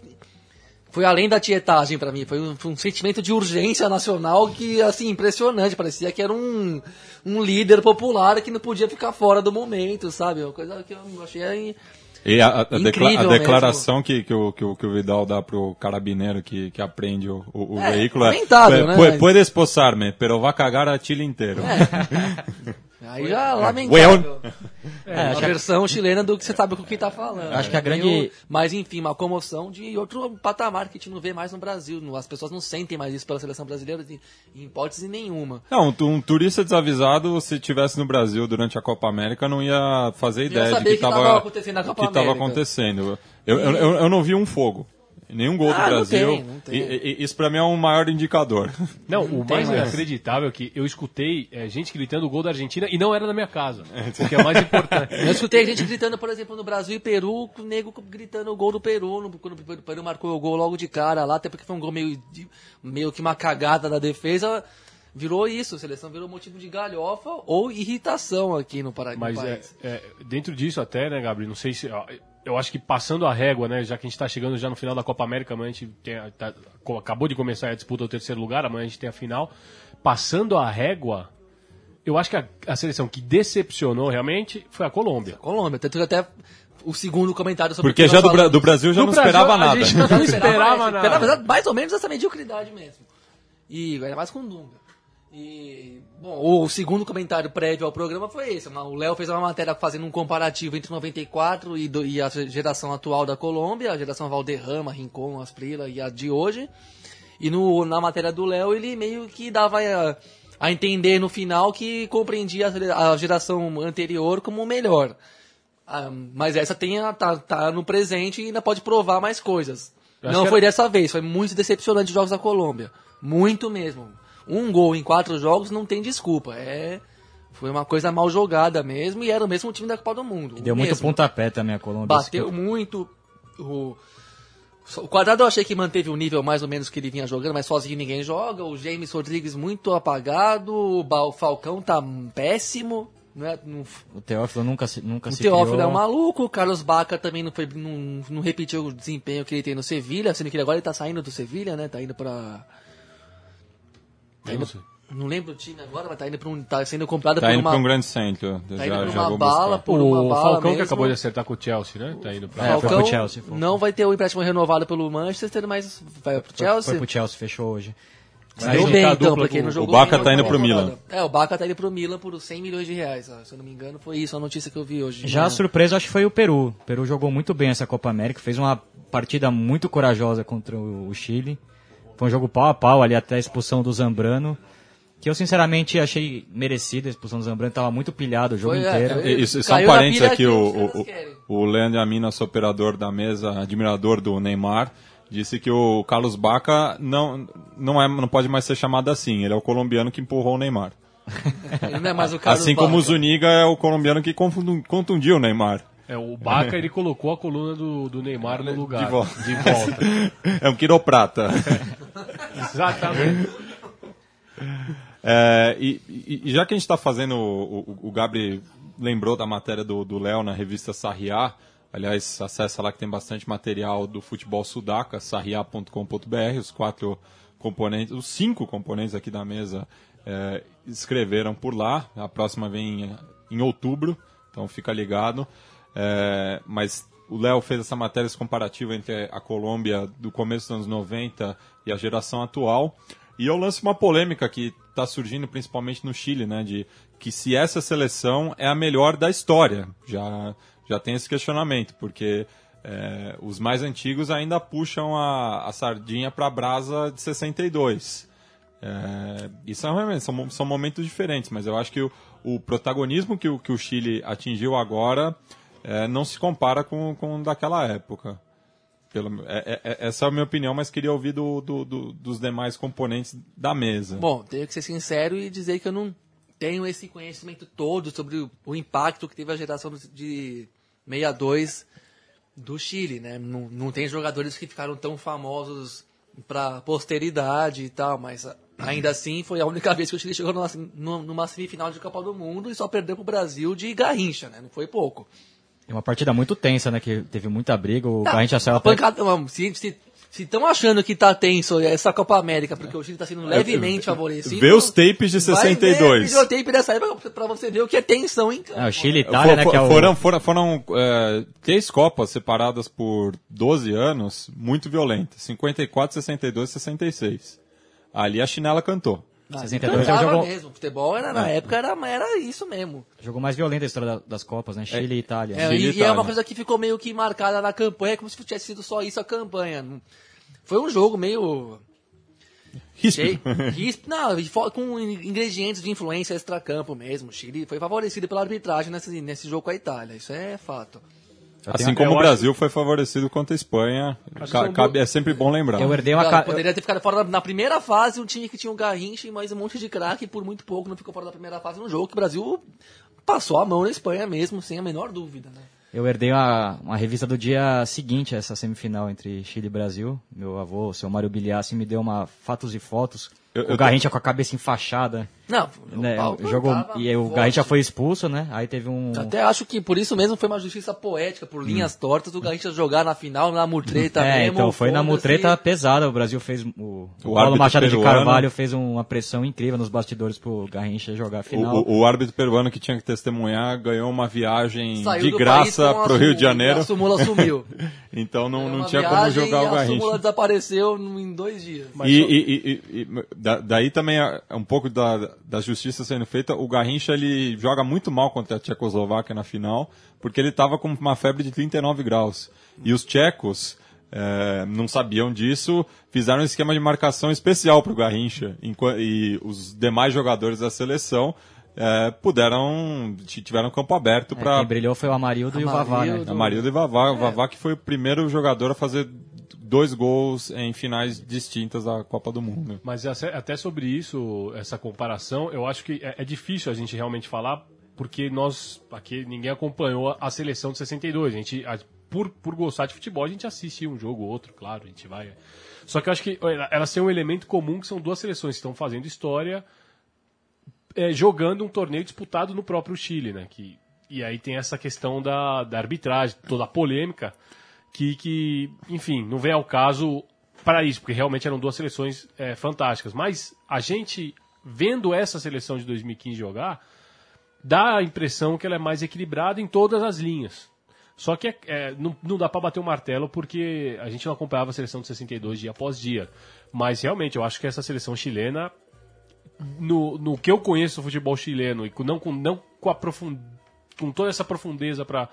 foi além da tietagem pra mim, foi um, foi um sentimento de urgência nacional que, assim, impressionante, parecia que era um, um líder popular que não podia ficar fora do momento, sabe? Uma coisa que eu achei... E a, a, decla- a declaração que, que, o, que, o, que o Vidal dá pro carabineiro que, que aprende o, o, o É, veículo é lamentável, né? "Pu- Puedes posarme, pero va cagar a Chile inteiro. Aí já lamentável. É, a acho que- versão chilena do que você sabe com quem tá falando. Acho que a É grande- meio- Mas enfim, uma comoção de outro patamar que a gente não vê mais no Brasil. As pessoas não sentem mais isso pela seleção brasileira em em hipótese nenhuma. Não, um, turista desavisado, se tivesse no Brasil durante a Copa América, não ia fazer ideia de saber que que tava estava acontecendo na Copa que acontecendo. Eu, eu, eu, eu não vi um fogo. Nenhum gol Ah, do não Brasil. tem, não tem. E- e- isso pra mim é um maior indicador. Não, o tem mais mais. inacreditável é que eu escutei é, gente gritando o gol da Argentina e não era na minha casa. O que é mais importante. Eu escutei gente gritando, por exemplo, no Brasil e Peru, o nego gritando o gol do Peru, no- quando o Peru marcou o gol logo de cara lá, até porque foi um gol meio, de- meio que uma cagada da defesa. Virou isso, a seleção virou motivo de galhofa ou irritação aqui no, Paraná. Mas é, é, dentro disso até, né, Gabriel, não sei se... ó, Eu acho que passando a régua, né, já que a gente está chegando já no final da Copa América, amanhã a gente tem a- tá- acabou de começar a disputa do terceiro lugar, amanhã a gente tem a final. Passando a régua, eu acho que a, a seleção que decepcionou realmente foi a Colômbia. Colômbia, tanto que até o segundo comentário sobre o Porque que já do, Bra- do Brasil já Do não Brasil, esperava a nada. gente não Não esperava nada. esperava mais ou menos essa mediocridade mesmo. E ainda mais com o Dunga. E, bom, o segundo comentário prévio ao programa foi esse. O Léo fez uma matéria fazendo um comparativo entre 94 e, do- e a geração atual da Colômbia, a geração Valderrama, Rincon, Asprila e a de hoje. E no, na matéria do Léo ele meio que dava a, a entender no final que compreendia a, geração anterior como melhor. Ah, mas essa tem a- tá, tá no presente e ainda pode provar mais coisas. Não foi era- dessa vez, foi muito decepcionante os jogos da Colômbia. Muito mesmo. Um gol em quatro jogos não tem desculpa. É, foi uma coisa mal jogada mesmo e era o mesmo time da Copa do Mundo. Deu o muito mesmo. pontapé também a Colômbia. Bateu muito. O, o quadrado eu achei que manteve o nível mais ou menos que ele vinha jogando, mas sozinho ninguém joga. O James Rodrigues muito apagado. O Falcão tá péssimo. Não é, não, O Teófilo nunca se, nunca o se Teófilo criou. é um maluco, o Carlos Baca também não, foi, não, não repetiu o desempenho que ele tem no Sevilha, sendo que ele agora ele tá saindo do Sevilha, né? Tá indo pra. Tá indo, não lembro o time agora, mas tá indo pra um. tá sendo comprado Tá por indo uma. pra um grande centro. Tá já, indo pra uma bala, buscar. por uma o bala Falcão mesmo. que acabou de acertar com o Chelsea, né? Tá indo pra... É, foi Falcão pro Chelsea, Falcão. não vai ter o empréstimo renovado pelo Manchester, mas vai pro Foi- Chelsea. Foi pro Chelsea, fechou hoje. Deu Aí bem a então, dupla porque com- não o jogou Baca bem tá indo pro Milan. É, o Baca tá indo pro Milan por 100 milhões de reais, ó, se eu não me engano, foi isso a notícia que eu vi hoje. Já a surpresa acho que foi o Peru. O Peru jogou muito bem essa Copa América, fez uma partida muito corajosa contra o o Chile. Foi um jogo pau a pau ali até a expulsão do Zambrano. Que eu sinceramente achei merecida a expulsão do Zambrano, tava muito pilhado o jogo Foi, é, inteiro. é, Isso, só um Caiu na parênteses aqui, que o, o, o Leandro Amin, nosso operador da mesa, admirador do Neymar, disse que o Carlos Baca não, não, é, não pode mais ser chamado assim. Ele é o colombiano que empurrou o Neymar. Ele não é mais o Carlos assim como o Baca. Zuniga é o colombiano que contundiu o Neymar. É, o Baca, ele colocou a coluna do, do Neymar no lugar. De volta. De volta. É um quiroprata. Exatamente. É, e, e- já que a gente está fazendo, o, o, o Gabri lembrou da matéria do do Léo na revista Sarriá, aliás, acessa lá que tem bastante material do futebol sudaca, sarriá.com.br, os quatro componentes, os cinco componentes aqui da mesa é, escreveram por lá, a próxima vem em, em outubro, então fica ligado. É, mas o Léo fez essa matéria esse comparativo entre a Colômbia do começo dos anos 90 e a geração atual. E eu lanço uma polêmica que está surgindo principalmente no Chile, né? De que se essa seleção é a melhor da história. Já, já tem esse questionamento, porque é, os mais antigos ainda puxam a, a sardinha para a brasa de 62. É, e são, são momentos diferentes, mas eu acho que o, o protagonismo que o, que o Chile atingiu agora é, não se compara com, com o daquela época. Pelo, é- é- é- essa é a minha opinião, mas queria ouvir do, do- do- dos demais componentes da mesa. Bom, tenho que ser sincero e dizer que eu não tenho esse conhecimento todo sobre o, o impacto que teve a geração de 62 do Chile, né? Não, não tem jogadores que ficaram tão famosos para posteridade e tal, mas ainda assim foi a única vez que o Chile chegou numa, numa- semifinal de Copa do Mundo e só perdeu pro Brasil de garrincha, né? Não foi pouco. É uma partida muito tensa, né? Que teve muita briga. O saiu a até... pancada, se, se, Se estão achando que tá tenso essa Copa América, porque o Chile tá sendo levemente favorecido. Vê os tapes de vai 62. Ver o tape dessa época pra você ver o que é tensão em campo. Ah, o Chile e Itália, né? For- Que é o... Foram, foram, foram é, três Copas separadas por 12 anos, muito violentas. 54, 62 66. Ali a chinela cantou. Ah, 62 cantava jogou- mesmo. Futebol era, na época era, era isso mesmo. Jogou mais violento a história da- das Copas, né? Chile e Itália. É, Chile e e, e é uma coisa que ficou meio que marcada na campanha, como se tivesse sido só isso a campanha. Foi um jogo meio. ríspido, não, com ingredientes de influência extracampo mesmo. O Chile foi favorecido pela arbitragem nesse, nesse jogo com a Itália, isso é fato. Assim como o acho- Brasil foi favorecido contra a Espanha. Acho Ca- cabe- é sempre bom lembrar. Eu herdei uma... Cara, ca- poderia ter ficado fora na primeira fase, um time que tinha um Garrincha e mais um monte de craque, e por muito pouco não ficou fora da primeira fase no jogo, que o Brasil passou a mão na Espanha mesmo, sem a menor dúvida, né? Eu herdei uma, uma revista do dia seguinte a essa semifinal entre Chile e Brasil. Meu avô, o seu Mário Biliassi, me deu uma fatos e fotos. Eu- o eu- Garrincha com a cabeça enfaixada. Não, Né? O jogo, plantava e o forte. Garrincha foi expulso, né? Aí teve um... Até acho que por isso mesmo foi uma justiça poética, por linhas tortas, o Garrincha jogar na final, na mutreta É, mesmo. então foi na mutreta pesada. O Brasil fez. O, o Paulo Machado de peruano- Carvalho fez uma pressão incrível nos bastidores pro Garrincha jogar a O, final. o- o árbitro peruano que tinha que testemunhar ganhou uma viagem Saiu de graça pro a Rio de Janeiro. A súmula sumiu. Então não, não tinha como jogar o A Garrincha. súmula desapareceu em dois dias. E, e- e- e- e- da- daí também é um pouco da, da justiça sendo feita. O Garrincha ele joga muito mal contra a Tchecoslováquia na final, porque ele estava com uma febre de 39 graus. E os tchecos eh, não sabiam disso, fizeram um esquema de marcação especial para o Garrincha. E os demais jogadores da seleção eh, puderam, tiveram campo aberto É, para Quem brilhou foi o Amarildo e o Vavá, né? Amarildo. Amarildo e Vavá. O Vavá que foi o primeiro jogador a fazer dois gols em finais distintas da Copa do Mundo. Mas até sobre isso, essa comparação, eu acho que é, é difícil a gente realmente falar, porque nós, aqui, ninguém acompanhou a seleção de 62. A gente, a- por, por gostar de futebol, a gente assiste um jogo ou outro, claro, a gente vai. Só que eu acho que elas têm um elemento comum que são duas seleções que estão fazendo história é, jogando um torneio disputado no próprio Chile, né? Que, e aí tem essa questão da, da arbitragem, toda a polêmica, que, que, enfim, não vem ao caso para isso, porque realmente eram duas seleções é, fantásticas. Mas a gente, vendo essa seleção de 2015 jogar, dá a impressão que ela é mais equilibrada em todas as linhas. Só que é- é, não, não dá para bater o martelo porque a gente não acompanhava a seleção de 62 dia após dia. Mas realmente, eu acho que essa seleção chilena no, no que eu conheço do futebol chileno e com, não, com, não com, a profund, com toda essa profundeza para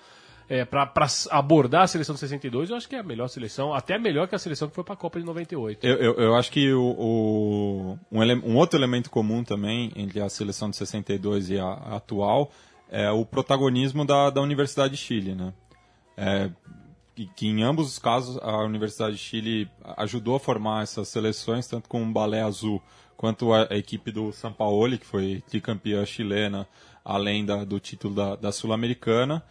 é, para abordar a seleção de 62, eu acho que é a melhor seleção, até melhor que a seleção que foi para a Copa de 98. Eu, eu, eu acho que o, o- um, ele- um outro elemento comum também entre a seleção de 62 e a, a atual é o protagonismo da, da Universidade de Chile, né? É, que, em ambos os casos a Universidade de Chile ajudou a formar essas seleções, tanto com o Balé Azul quanto a equipe do São Paulo, que foi tricampeã chilena, além da- do título da, da Sul-Americana.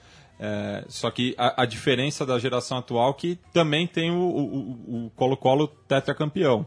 É, só que a, a diferença da geração atual é que também tem o, o- o- o Colo-Colo tetracampeão.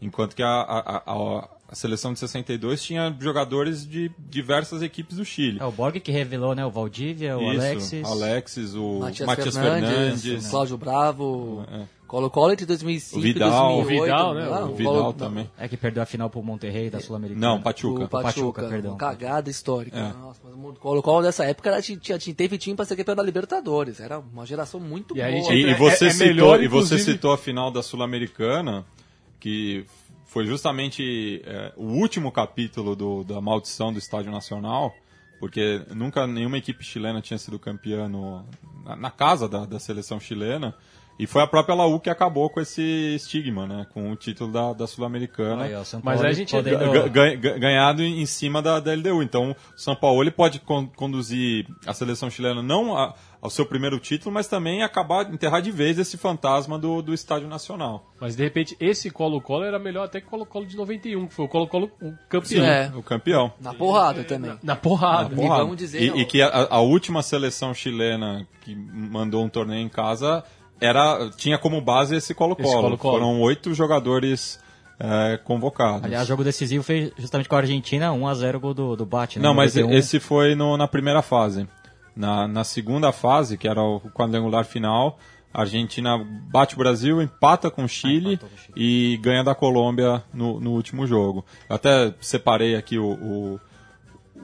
Enquanto que a, a- a- a seleção de 62 tinha jogadores de diversas equipes do Chile. É o Borg que revelou, né? O Valdívia, o Isso, Alexis. Alexis, o Matias, Matias Fernandes, Fernandes, Cláudio Bravo, É. Colo-Colo entre 2005 O Vidal. e 2008. O Vidal, né? Ah, O o Vidal Colo- também. É que perdeu a final pro Monterrey da Sul-Americana. Não, Pachuca. O Pachuca, Pachuca, perdão. uma cagada histórica. É. Nossa, mas o Colo-Colo dessa época era, tinha, tinha, teve time pra ser campeão da Libertadores. Era uma geração muito E boa. gente, E, É- e você, é- é citou, melhor, e você citou a final da Sul-Americana, que foi justamente é, o último capítulo do- da maldição do Estádio Nacional, porque nunca nenhuma equipe chilena tinha sido campeã no- na, na casa da, da seleção chilena. E foi a própria Laú que acabou com esse estigma, né? Com o título da, da Sul-Americana. Mas a gente- podendo- Ga- ga- ga- ganhado em cima da, da LDU. Então, o São Paulo ele pode con- conduzir a seleção chilena não a- ao seu primeiro título, mas também acabar, enterrar de vez esse fantasma do, do Estádio Nacional. Mas de repente esse Colo-Colo era melhor até que o Colo-Colo de 91, que foi o Colo-Colo o campeão. É. O campeão. Na porrada também. Na porrada. E vamos dizer, E, e que a, a última seleção chilena que mandou um torneio em casa era, tinha como base esse Colo-Colo. Foram oito jogadores é, convocados. Aliás, jogo decisivo foi justamente com a Argentina, 1x0 gol do, do Bate, né? Não, mas 91. esse foi no- na primeira fase. Na, na segunda fase, que era o quadrangular final, A Argentina bate o Brasil, empata com o Chile empatou com o Chile. e ganha da Colômbia no, no último jogo. Eu até separei aqui o, o,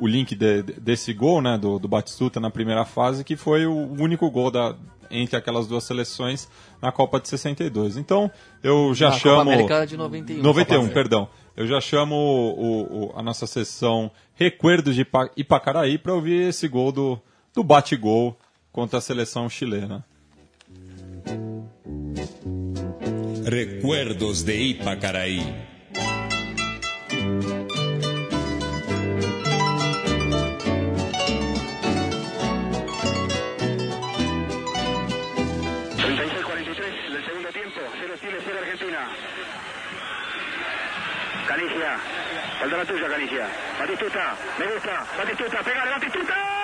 o link de- desse gol, né, do, do Batistuta na primeira fase, que foi o único gol da, entre aquelas duas seleções na Copa de 62. Então, eu já Na chamo... Copa América de 91. 91, Copa perdão. Eu já chamo o- o- a nossa sessão Recuerdos de Ipa- Ipacaraí para ouvir esse gol do, do bate-gol contra a seleção chilena. Recuerdos de Ipacaraí. La tuya, Canigia. Batistuta. Me gusta. Batistuta. Pégale, Batistuta.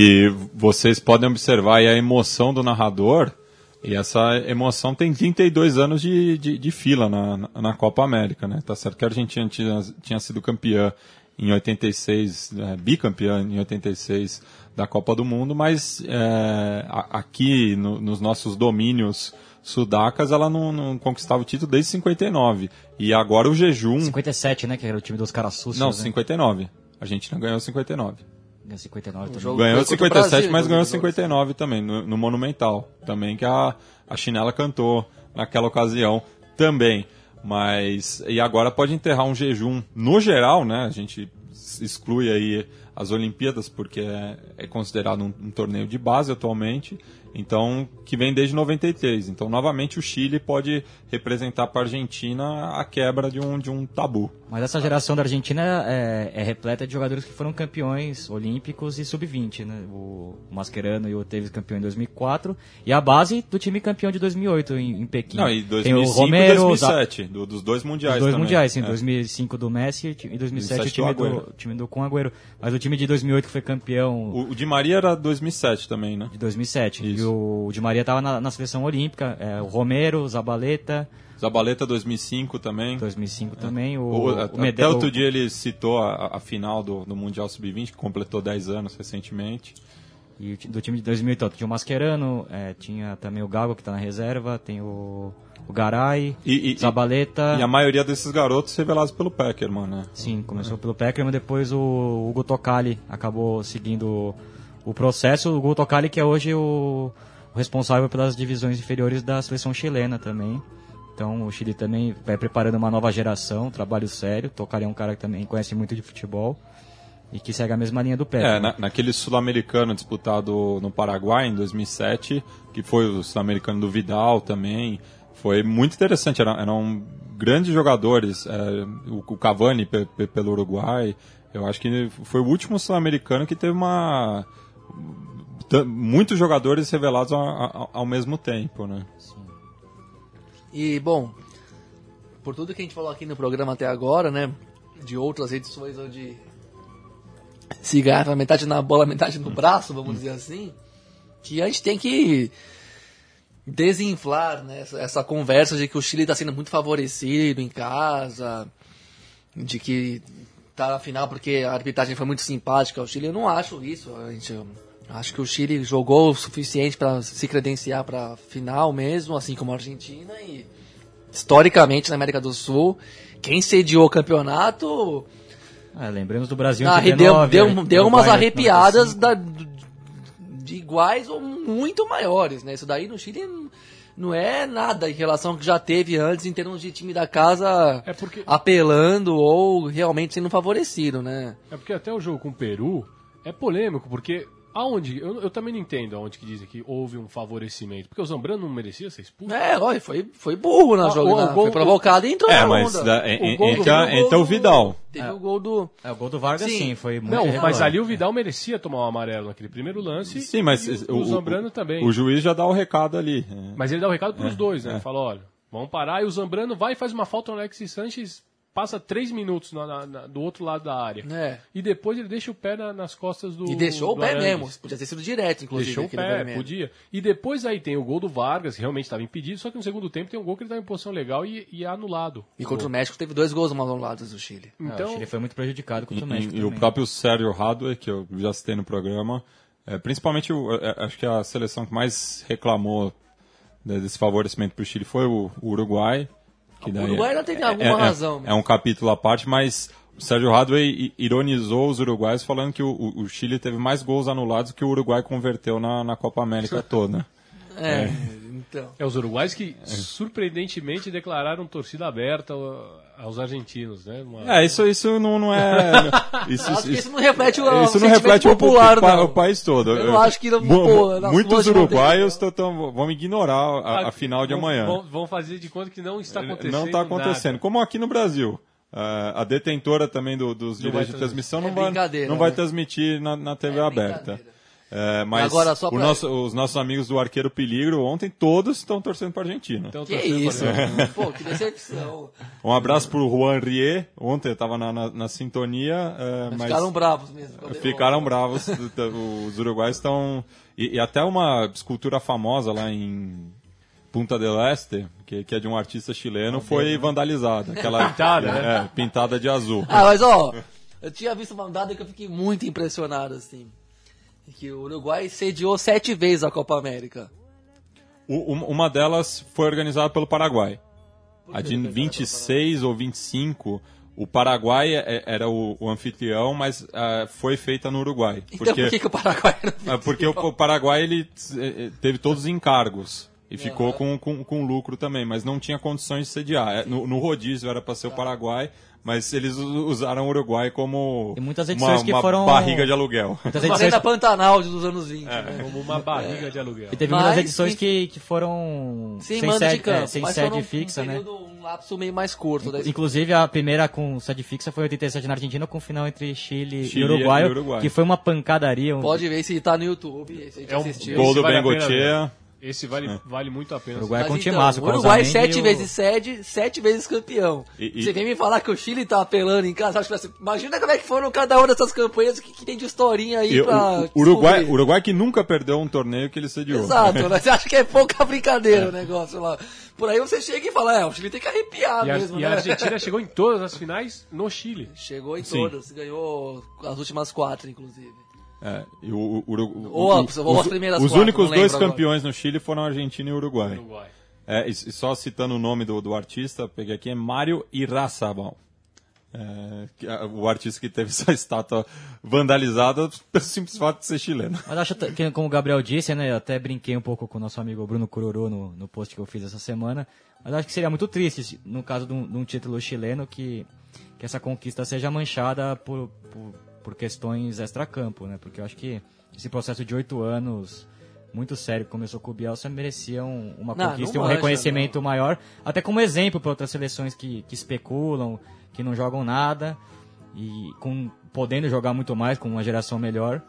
E vocês podem observar aí a emoção do narrador. E essa emoção tem 32 anos de, de, de fila na, na, Copa América, né? Tá certo que a Argentina tinha, tinha sido campeã em 86, é, bicampeã em 86 da Copa do Mundo, mas é, aqui no- nos nossos domínios sudacas ela não, não conquistava o título desde 59. E agora o jejum. 57, né? Que era o time dos caras sucios. Não, né? 59. A Argentina ganhou 59. Ganhou 59 também. jogo- Ganhou Foi contra o 57, Brasil, mas ganhou inclusive. 59 também, no, no Monumental. Também que a, a Chinela cantou naquela ocasião também. Mas. E agora pode enterrar um jejum. No geral, né? A gente exclui aí as Olimpíadas, porque é, é considerado um, um torneio de base atualmente. Então, que vem desde 93. Então, novamente, o Chile pode representar para a Argentina a quebra de um, de um tabu. Mas essa geração da Argentina é, é repleta de jogadores que foram campeões olímpicos e sub-20, né? O Mascherano e o Tevez campeão em 2004 e a base do time campeão de 2008 em, em Pequim. Não, e Tem o 2005 Romero, e Za- 2007, do- dos dois mundiais Os dois também. mundiais, sim. É. 2005 do Messi e 2007 o 2007 time do do, time do Agüero. Mas o time de 2008 que foi campeão O, o Di Maria era 2007 também, né? de 2007. Isso. O Di Maria estava na, na seleção olímpica. é, o Romero, o Zabaleta, Zabaleta 2005 também. 2005 também. O, O- o até Medel- outro dia ele citou a, a final do, do Mundial Sub-20, que completou 10 anos recentemente. E do time de 2008 ó, tinha o Mascherano, é, tinha também o Gago que está na reserva, tem o, o Garay, E, e- Zabaleta. e a maioria desses garotos revelados pelo Peckerman, né? Sim, começou pelo Peckerman, depois o Hugo Tocali acabou seguindo o processo. O Hugo Tocali que é hoje o, o responsável pelas divisões inferiores da seleção chilena também. Então o Chile também vai preparando uma nova geração, trabalho sério. Tocali é um cara que também conhece muito de futebol e que segue a mesma linha do Peckerman. É, na- naquele sul-americano disputado no Paraguai em 2007, que foi o sul-americano do Vidal também, foi muito interessante. Eram, eram grandes jogadores. é, o, o Cavani pe- pe- pelo Uruguai. Eu acho que foi o último sul-americano que teve uma. Muitos jogadores revelados ao, ao- mesmo tempo, né? E, bom, por tudo que a gente falou aqui no programa até agora, né? De outras edições onde se garra metade na bola, metade no braço, vamos dizer assim, que a gente tem que desinflar né, essa, essa conversa de que o Chile está sendo muito favorecido em casa, de que tá na final porque a arbitragem foi muito simpática ao Chile. Eu não acho isso. A gente, acho que o Chile jogou o suficiente para se credenciar para final mesmo, assim como a Argentina e historicamente na América do Sul, quem sediou o campeonato É, lembremos do Brasil ah, deu, 89, deu, né? deu umas arrepiadas 95. da, de iguais ou muito maiores, né? Isso daí no Chile não é nada em relação ao que já teve antes em termos de time da casa É porque- apelando ou realmente sendo favorecido, né? É porque até o jogo com o Peru é polêmico, porque aonde. Eu, eu também não entendo aonde que dizem que houve um favorecimento. Porque o Zambrano não merecia ser expulso. É, olha, foi, foi burro na Ah, o- o gol- foi provocado e entrou É, na mas onda. da- en- O entra, entra o Vidal. Teve o gol do... É, o gol do Vargas Sim. sim, foi muito Não, mas irrelevante. ali o Vidal merecia tomar um amarelo naquele primeiro lance. Sim, mas e o, o Zambrano também. O juiz já dá o recado ali. é. Mas ele dá o recado pros dois, né? é. Fala, olha, vamos parar. E o Zambrano vai e faz uma falta no Alexis Sanches passa três minutos na- na- na- do outro lado da área. É. E depois ele deixa o pé na- nas costas do. E deixou o do pé Arangues. mesmo. Podia ter sido direto, inclusive. Deixou o pé, podia. E depois aí tem o gol do Vargas, que realmente estava impedido, só que no segundo tempo tem um gol que ele estava em posição legal e, e é anulado. E contra o México teve dois gols mal anulados do Chile. É, o Então, Chile foi muito prejudicado contra o E, México e o também. próprio Sérgio Hadwe, que eu já citei no programa, é, principalmente o- é, acho que a seleção que mais reclamou de- desse favorecimento para o Chile foi o, o Uruguai. Que daí Uruguai é- não tem é- alguma é- razão, É, um capítulo à parte, mas o Sérgio Hadwe i- ironizou os uruguaios falando que o, o- o Chile teve mais gols anulados que o Uruguai converteu na, na Copa América toda. É, então. é os uruguais que surpreendentemente declararam torcida aberta ao- aos argentinos, né? Uma- É, isso, isso não, não é. Isso, Acho que isso- isso não reflete o Isso não reflete o, popular, o, não. o país todo. Eu não acho que não- pô, muitos uruguaios tão, tão- vão ignorar a, a final de Vão- amanhã. Vão, vão fazer de conta que não está acontecendo. não está acontecendo. nada. Como aqui no Brasil. Ah, a detentora também do- dos direitos vai de trans- transmissão não É vai, não vai né? transmitir na, na TV É aberta. É, mas Agora, só o pra- nosso- os nossos amigos do Arqueiro Peligro ontem todos estão torcendo para Argentina. Então, Que isso? Pô, que decepção. Um abraço pro Juan Rie. Ontem estava na, na, na sintonia, é, mas Ficaram bravos mesmo. a Ficaram bravos. Os uruguaios estão. E, e até uma escultura famosa lá em Punta del Este, que, que é de um artista chileno, foi vandalizada. Aquela Pintada, né? é, pintada de azul. Ah, mas ó, eu tinha visto uma dada que eu fiquei muito impressionado, assim. Que o Uruguai sediou sete vezes a Copa América. O- um- uma delas foi organizada pelo Paraguai. A de organizada pelo 26 ou 25, o Paraguai é- era o, o anfitrião, mas ah, foi feita no Uruguai. Então por que, que o Paraguai não É porque o, o Paraguai ele eh, eh, teve todos os encargos e ficou com, com, com lucro também, mas não tinha condições de sediar. É, No, no rodízio era para ser o Paraguai, mas eles usaram o Uruguai como E muitas uma, edições que uma foram- barriga de aluguel. Muitas Uma edições, Arena Pantanal dos anos 20, É. né? Como uma barriga de aluguel. e teve Mas, muitas edições sim. que, que foram Sem, sem sede, de campo, é, sem mas sede foram fixa, um né? período, um lapso meio mais curto. Da Inclusive, a primeira com sede fixa foi em 87 na Argentina, com final entre Chile, Chile e, Uruguai, e Uruguai. que foi uma pancadaria. um- Pode ver se tá no YouTube, se a gente É um assistiu. Gol do vale Bengochea. Esse vale, vale muito a pena. Uruguai Mas com então, o Uruguai sete e o- vezes sede, sete vezes campeão. E- e- Você vem me falar que o Chile tá apelando em casa, acho que ser- imagina como é que foram cada uma dessas campanhas, o que, que tem de historinha aí E pra o, o Uruguai. Uruguai que nunca perdeu um torneio que ele sediou. Exato, mas você acha que é pouca brincadeira o negócio lá. Por aí você chega e fala, é, o Chile tem que arrepiar E a, mesmo, e né? a Argentina chegou em todas as finais no Chile. Chegou em Sim. todas, ganhou as últimas quatro, inclusive. É, o, o, o, Ou o- as- ou as primeiras os quatro, únicos dois agora. campeões no Chile foram Argentina e Uruguai. Uruguai. É, e, e só citando o nome do, do artista, peguei aqui, é Mário Irrazabal. É, a- o artista que teve essa estátua vandalizada pelo simples fato de ser chileno. Mas acho que, como o Gabriel disse, né? Eu até brinquei um pouco com o nosso amigo Bruno Cururu no, no post que eu fiz essa semana. Mas acho que seria muito triste, no caso de um, de um título chileno, que, que essa conquista seja manchada por, por, por questões extra-campo, né? Porque eu acho que esse processo de oito anos, muito sério, que começou com o Bielsa, merecia um- uma Não, conquista não e um mancha, reconhecimento maior. Até como exemplo para outras seleções que, que especulam, que não jogam nada. E com, podendo jogar muito mais, com uma geração melhor.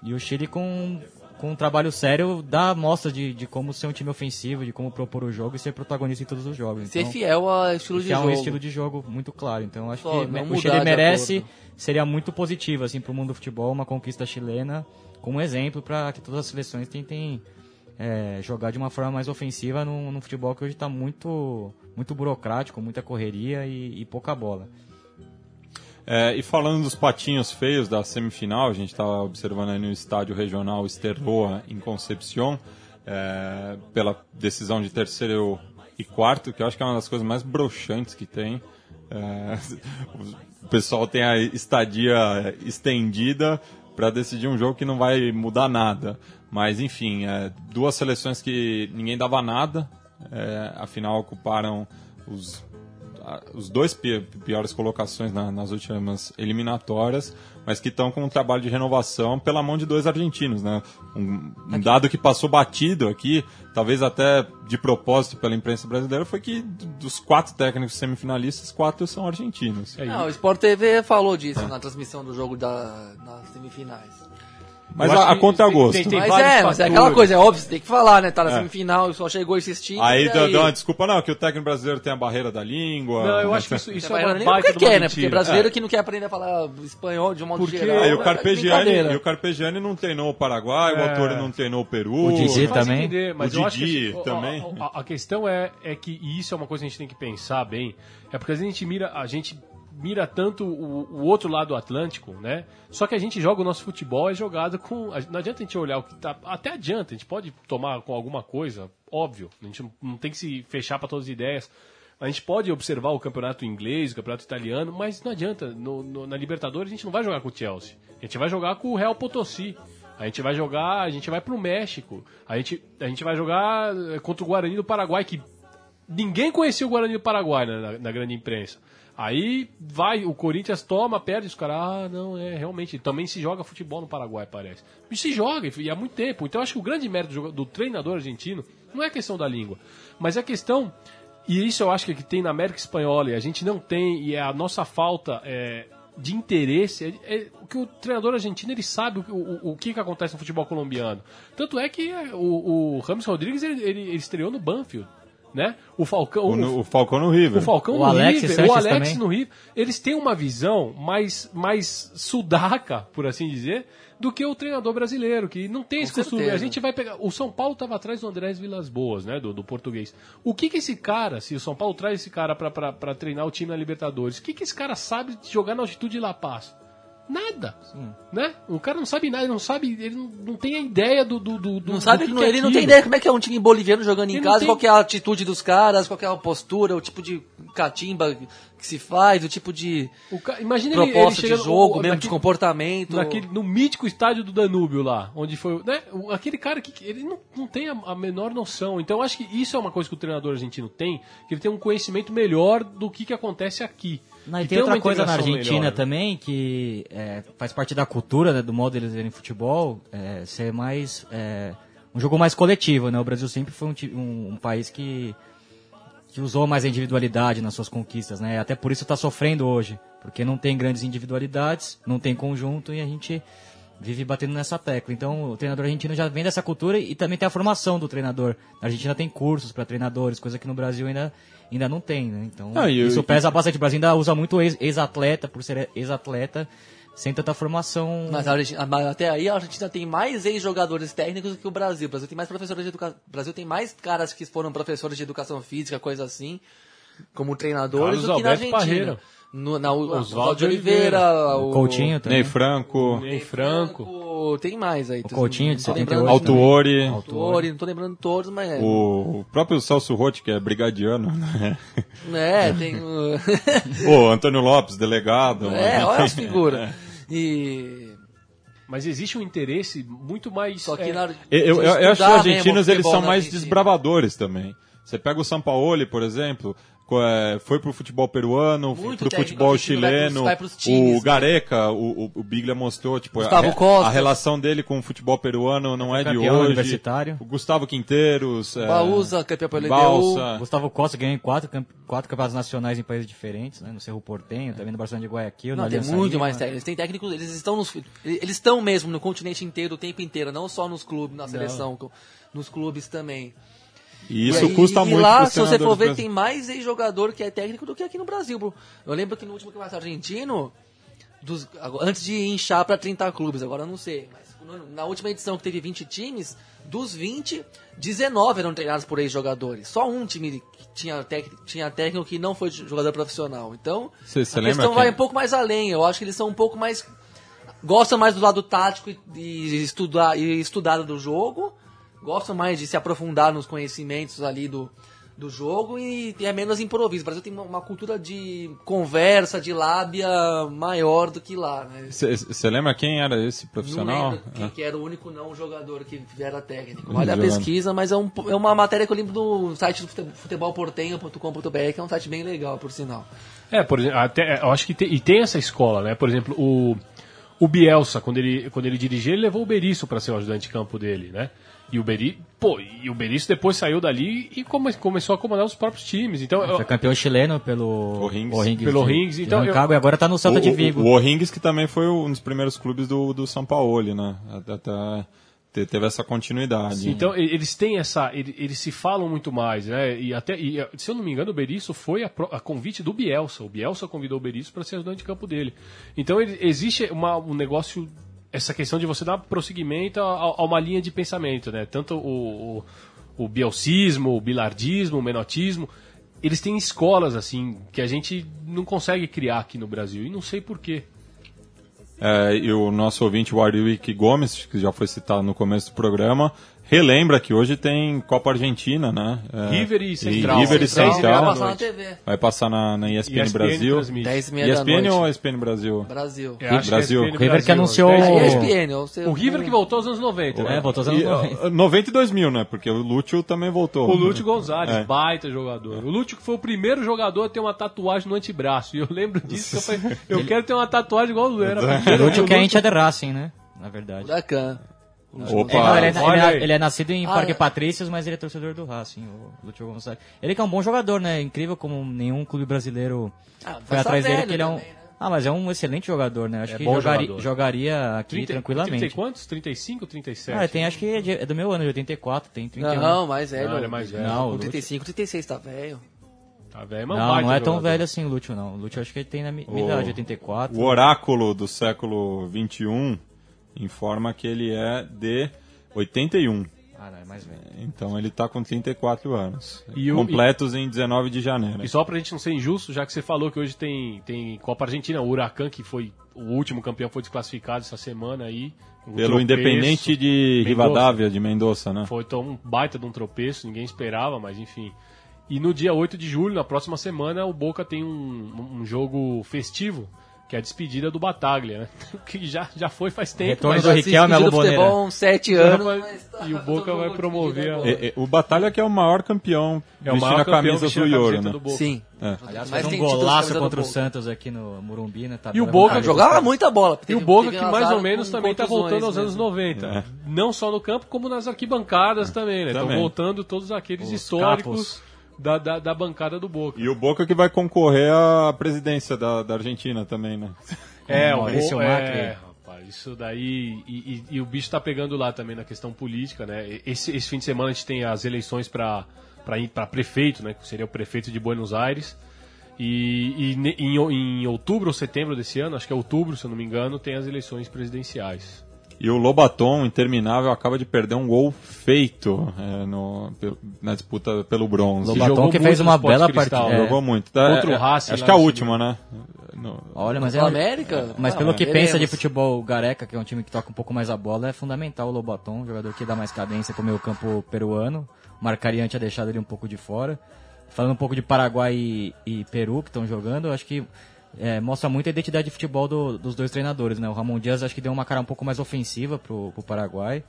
E o Chile com, com um trabalho sério dá mostra de, de como ser um time ofensivo, de como propor o jogo e ser protagonista em todos os jogos. Ser Então, fiel ao estilo de que é jogo. um estilo de jogo muito claro. Então acho Só que o Chile merece, seria muito positivo assim para o mundo do futebol, uma conquista chilena como exemplo para que todas as seleções tentem é, jogar de uma forma mais ofensiva num, num futebol que hoje está muito muito burocrático, muita correria e, e pouca bola. É, e falando dos patinhos feios da semifinal, a gente estava observando aí no estádio regional Esterroa, em Concepción, é, pela decisão de terceiro e quarto, que eu acho que é uma das coisas mais broxantes que tem. É, o pessoal tem a estadia estendida para decidir um jogo que não vai mudar nada. Mas, enfim, é, duas seleções que ninguém dava nada, é, afinal ocuparam os os dois pi- piores colocações na- nas últimas eliminatórias, mas que estão com um trabalho de renovação pela mão de dois argentinos, né? Um, um dado que passou batido aqui, talvez até de propósito pela imprensa brasileira, foi que dos quatro técnicos semifinalistas, quatro são argentinos. É, Não, o Sport TV falou disso na transmissão do jogo da, nas semifinais. Mas a, a que conta é tem- gosto. tem- tem- mas é, mas é aquela coisa, é óbvio, você tem que falar, né? Tá na É. semifinal, só chegou esses times. Aí e dá, uma desculpa, não, que o técnico brasileiro tem a barreira da língua. Não, eu acho que isso, isso é vai uma nem baita uma quer, né? Porque brasileiro É. que não quer aprender a falar espanhol de um modo Porque- geral. É, e o é Carpegiani, e o Carpegiani não treinou o Paraguai, o É. Autori não treinou o Peru. O Didi também. entender, mas O eu acho que Didi também. A, a- a questão é, é que, e isso é uma coisa que a gente tem que pensar bem, é porque a gente mira, a gente mira tanto o, o outro lado do Atlântico, né? Só que a gente joga o nosso futebol é jogado com. Não adianta a gente olhar o que tá. Até adianta, a gente pode tomar com alguma coisa, óbvio. A gente não, tem que se fechar para todas as ideias. A gente pode observar o campeonato inglês, o campeonato italiano, mas não adianta. No- no- na Libertadores a gente não vai jogar com o Chelsea. A gente vai jogar com o Real Potosí. A gente vai jogar, a gente vai pro México. A gente, a gente vai jogar eh, contra o Guarani do Paraguai, que ninguém conhecia o Guarani do Paraguai na, na grande imprensa. Aí vai, o Corinthians toma, perde, os caras, ah, não, é, realmente, também se joga futebol no Paraguai, parece. E se joga, e há muito tempo. Então acho que o grande mérito do, do treinador argentino não é questão da língua, mas é questão, e isso eu acho que, que tem na América Espanhola, e a gente não tem, e é a nossa falta é, de interesse, é, é o que o treinador argentino ele sabe o, o, o que, que acontece no futebol colombiano. Tanto é que é, o, o Ramos Rodrigues ele, ele, ele estreou no Banfield. Né? O Falcão, O, no- o Falcão no River. o Falcão O no Alex River, Sanches o Alex também. no River, eles têm uma visão mais, mais sudaca, por assim dizer, do que o treinador brasileiro, que não tem esse Com costume. certeza. A gente vai pegar. O São Paulo estava atrás do Andrés Vilas Boas, né? Do, do português. O que que esse cara, se o São Paulo traz esse cara pra treinar o time na Libertadores, o que que esse cara sabe de jogar na altitude de La Paz? Nada. Né? O cara não sabe nada, ele não sabe, ele não, não tem a ideia do. do, do do- Não sabe, do que não- que é ele não tem ideia como é que é um time boliviano jogando em Ele não casa, tem- qual que é a atitude dos caras, qual que é a postura, o tipo de catimba que se faz, o tipo de O ca- Imagina ele, ele proposta de jogo, o- mesmo de comportamento. naquele, no mítico estádio do Danúbio lá, onde foi, né? Aquele cara que que ele não, não tem a, a menor noção. Então eu acho que isso é uma coisa que o treinador argentino tem, que ele tem um conhecimento melhor do que, que acontece aqui. Não, e tem outra coisa na Argentina melhor, né? também que é, faz parte da cultura, né, do modo deles verem futebol, é, ser mais é, um jogo mais coletivo, né? O Brasil sempre foi um, um- um país que, que usou mais a individualidade nas suas conquistas, né? Até por isso está sofrendo hoje, porque não tem grandes individualidades, não tem conjunto e a gente vive batendo nessa tecla. Então, o treinador argentino já vem dessa cultura e também tem a formação do treinador. Na Argentina tem cursos para treinadores, coisa que no Brasil ainda, ainda não tem, né? Então, Ah, e- isso pesa bastante. O Brasil ainda usa muito ex- ex-atleta, por ser ex-atleta, sem tanta formação. Mas, Argentina- mas até aí a Argentina tem mais ex-jogadores técnicos do que o Brasil. O Brasil tem mais professores de educação. Brasil tem mais caras que foram professores de educação física, coisa assim, como treinadores, Carlos do que na Alberto Argentina. Parreira. No, na, o Oswaldo de Oliveira, o o Coutinho também. Ney Franco, Em Franco. o- Tem mais aí. O Coutinho de Não tô 78 lembrando- também. Autuori, Autori, não tô lembrando todos, mas é. o próprio Celso Rotti, que é brigadiano, né? É, tem o... o Antônio Lopes, delegado. É, olha as figuras. E... Mas existe um interesse muito mais. Só que é, na... Eu, eu- eu acho que os argentinos o eles são mais desbravadores também. Você pega o Sampaoli, por exemplo, é, foi pro futebol peruano, Muito pro técnico futebol argentino vai pros- chileno. vai pros times, o Gareca, o, o, o Biglia mostrou, tipo, a, Gustavo re- Costa. a relação dele com o futebol peruano não é de hoje. universitário. O Gustavo Quinteiros. é, Baúza, campeão pelo LDU. Balsa. Gustavo Costa ganhou em quatro, quatro campeonatos nacionais em países diferentes, né? No Cerro Portenho, também no Barcelona de Guayaquil, Não, tem Aliança muito Lima. mais técnicos. Eles têm técnicos, eles estão nos, eles estão mesmo no continente inteiro o tempo inteiro, não só nos clubes, na seleção, co- nos clubes também. E isso e aí- custa e muito lá, pros se você for ver, tem mais ex-jogador que é técnico do que aqui no Brasil. bro. Eu lembro que no último campeonato argentino, dos- antes de inchar para 30 clubes, agora eu não sei, mas na última edição que teve 20 times, dos 20, 19 eram treinados por ex-jogadores. Só um time que tinha, tec- tinha técnico que não foi jogador profissional. Então, Cê- cê a questão vai um pouco mais além. Eu acho que eles são um pouco mais gostam mais do lado tático e, e estudar e estudado do jogo, gostam mais de se aprofundar nos conhecimentos ali do, do jogo e é menos improviso. O Brasil tem uma, uma cultura de conversa, de lábia maior do que lá, né? Você lembra quem era esse profissional? Não quem É. que era o único não jogador que era técnico. Olha a pesquisa, mas é, um, é uma matéria que eu lembro do site do fute- futebolportenho.com.br, que é um site bem legal, por sinal. É, por exemplo, até, eu acho que tem, e tem essa escola, né? Por exemplo, o, O Bielsa, quando ele, quando ele dirigia, ele levou o Berício para ser o ajudante de campo dele, né? E o Berício, pô, e o Berício depois saiu dali e come, começou a comandar os próprios times. Então, eu- Foi campeão chileno pelo O'Higgins. Pelo de- O'Higgins, de então eu- e agora tá no Celta de Vigo. O, o O'Higgins que também foi um dos primeiros clubes do, do São Paulo, né? Até, até te- teve essa continuidade. Então, eles têm essa. ele- Eles, se falam muito mais, né? E até, e, se eu não me engano, o Berício foi a, a convite do Bielsa. O Bielsa convidou o Berício para ser ajudante de campo dele. Então, ele- existe uma- um negócio. Essa questão de você dar prosseguimento a, a uma linha de pensamento, né? Tanto o, o, o bielcismo, o bilardismo, o menotismo. Eles têm escolas, assim, que a gente não consegue criar aqui no Brasil. E não sei porquê. É, e o nosso ouvinte, o Warwick Gomes, que já foi citado no começo do programa, relembra que hoje tem Copa Argentina, né? É, River e Central. River e Central. Central. Vai passar na. TV. Vai passar na, na ESPN, ESPN Brasil. transmite. 10 e meia da ESPN noite. ou ESPN Brasil? Brasil. É Brasil. ESPN River que anunciou- É horas. ESPN, ou seja, O River que voltou aos anos 90. né? É, voltou aos anos E, 90. ó, 90 e 2000, né? Porque o Lúcio também voltou. O Lúcio Gonzalez, É. baita jogador. O Lúcio que foi o primeiro jogador a ter uma tatuagem no antebraço. E eu lembro disso. que Eu, falei, eu quero ter uma tatuagem igual o Era. O Lúcio que a gente é de Racing, né? Na verdade. Huracan. É, Opa, não, ele, é, ele é- ele é nascido em Ah, Parque é. Patrícios, mas ele é torcedor do Racing, o Lúcio Gonçalves. Ele que é um bom jogador, né? Incrível como nenhum clube brasileiro Ah, foi tá atrás dele, que ele é um... também, né? Ah, mas é um excelente jogador, né? Acho É que bom jogaria, jogador. jogaria aqui 30, tranquilamente. 30 e quantos? 35, 37? Ah, tem, acho que é, de- é do meu ano, de 84, tem 31. Não, mais velho. Não, ele é mais velho. Não, o Com Lúcio- 35, 36, tá velho. Tá velho, mas Não, não é tão jogador. velho assim o Lúcio, não. O Lúcio acho que ele tem na mi- minha O- idade, 84. O oráculo do século XXI informa que ele é de 81. Ah, não, é mais velho. Então ele tá com 34 anos. E o- completos em 19 de janeiro. E só pra gente não ser injusto, já que você falou que hoje tem, tem Copa Argentina, o Huracan, que foi o último campeão, foi desclassificado essa semana aí. um Pelo tropeço. Independente de Mendoza. Rivadavia, de Mendoza, né? Foi então, um baita de um tropeço, ninguém esperava, mas enfim. E no dia 8 de julho, na próxima semana, o Boca tem um, um jogo festivo, que é a despedida do Bataglia, né? Que já, já foi faz tempo, Retorno do já- Riquelme à do Bombonera. futebol, uns 7 já anos. vai- mas tá e o Boca vai promover a-. E- e- o Batalha que é o maior campeão É o vestindo maior a campeão camisa do Ioro, camiseta né? do. Sim. É. Aliás, fez um golaço contra o. Santos aqui no Morumbi, né? Tá E o Boca Jogava muita bola. E o Boca que mais ou menos também está voltando aos anos mesmo. 90. É. Não só no campo, como nas arquibancadas também, né? Estão voltando todos aqueles Os históricos da, da, da bancada do Boca. E o Boca que vai concorrer à presidência da, da Argentina também, né? É, o o Maurício Macri. É, rapaz, isso daí. E, e- e o bicho tá pegando lá também na questão política, né? Esse, esse fim de semana a gente tem as eleições para para prefeito, né? Que seria o prefeito de Buenos Aires. E, e em, em outubro ou setembro desse ano, acho que é outubro, se eu não me engano, tem as eleições presidenciais. E o Lobaton, interminável, acaba de perder um gol feito é, no, na disputa pelo bronze. Lobaton jogou que muito fez uma bela partida. É. Jogou muito. Tá, Contra o é, Racing Acho que é a no última, né? No- Olha, mas é. O América? Mas Ah, pelo que veremos. pensa de futebol Gareca, que é um time que toca um pouco mais a bola, é fundamental o Lobaton, um jogador que dá mais cadência pro meio campo peruano. O Marcarian tinha deixado ele um pouco de fora. Falando um pouco de Paraguai e, e Peru que estão jogando, eu acho que é, mostra muito a identidade de futebol do- dos dois treinadores, né? O Ramon Dias acho que deu uma cara um pouco mais ofensiva pro, pro Paraguai,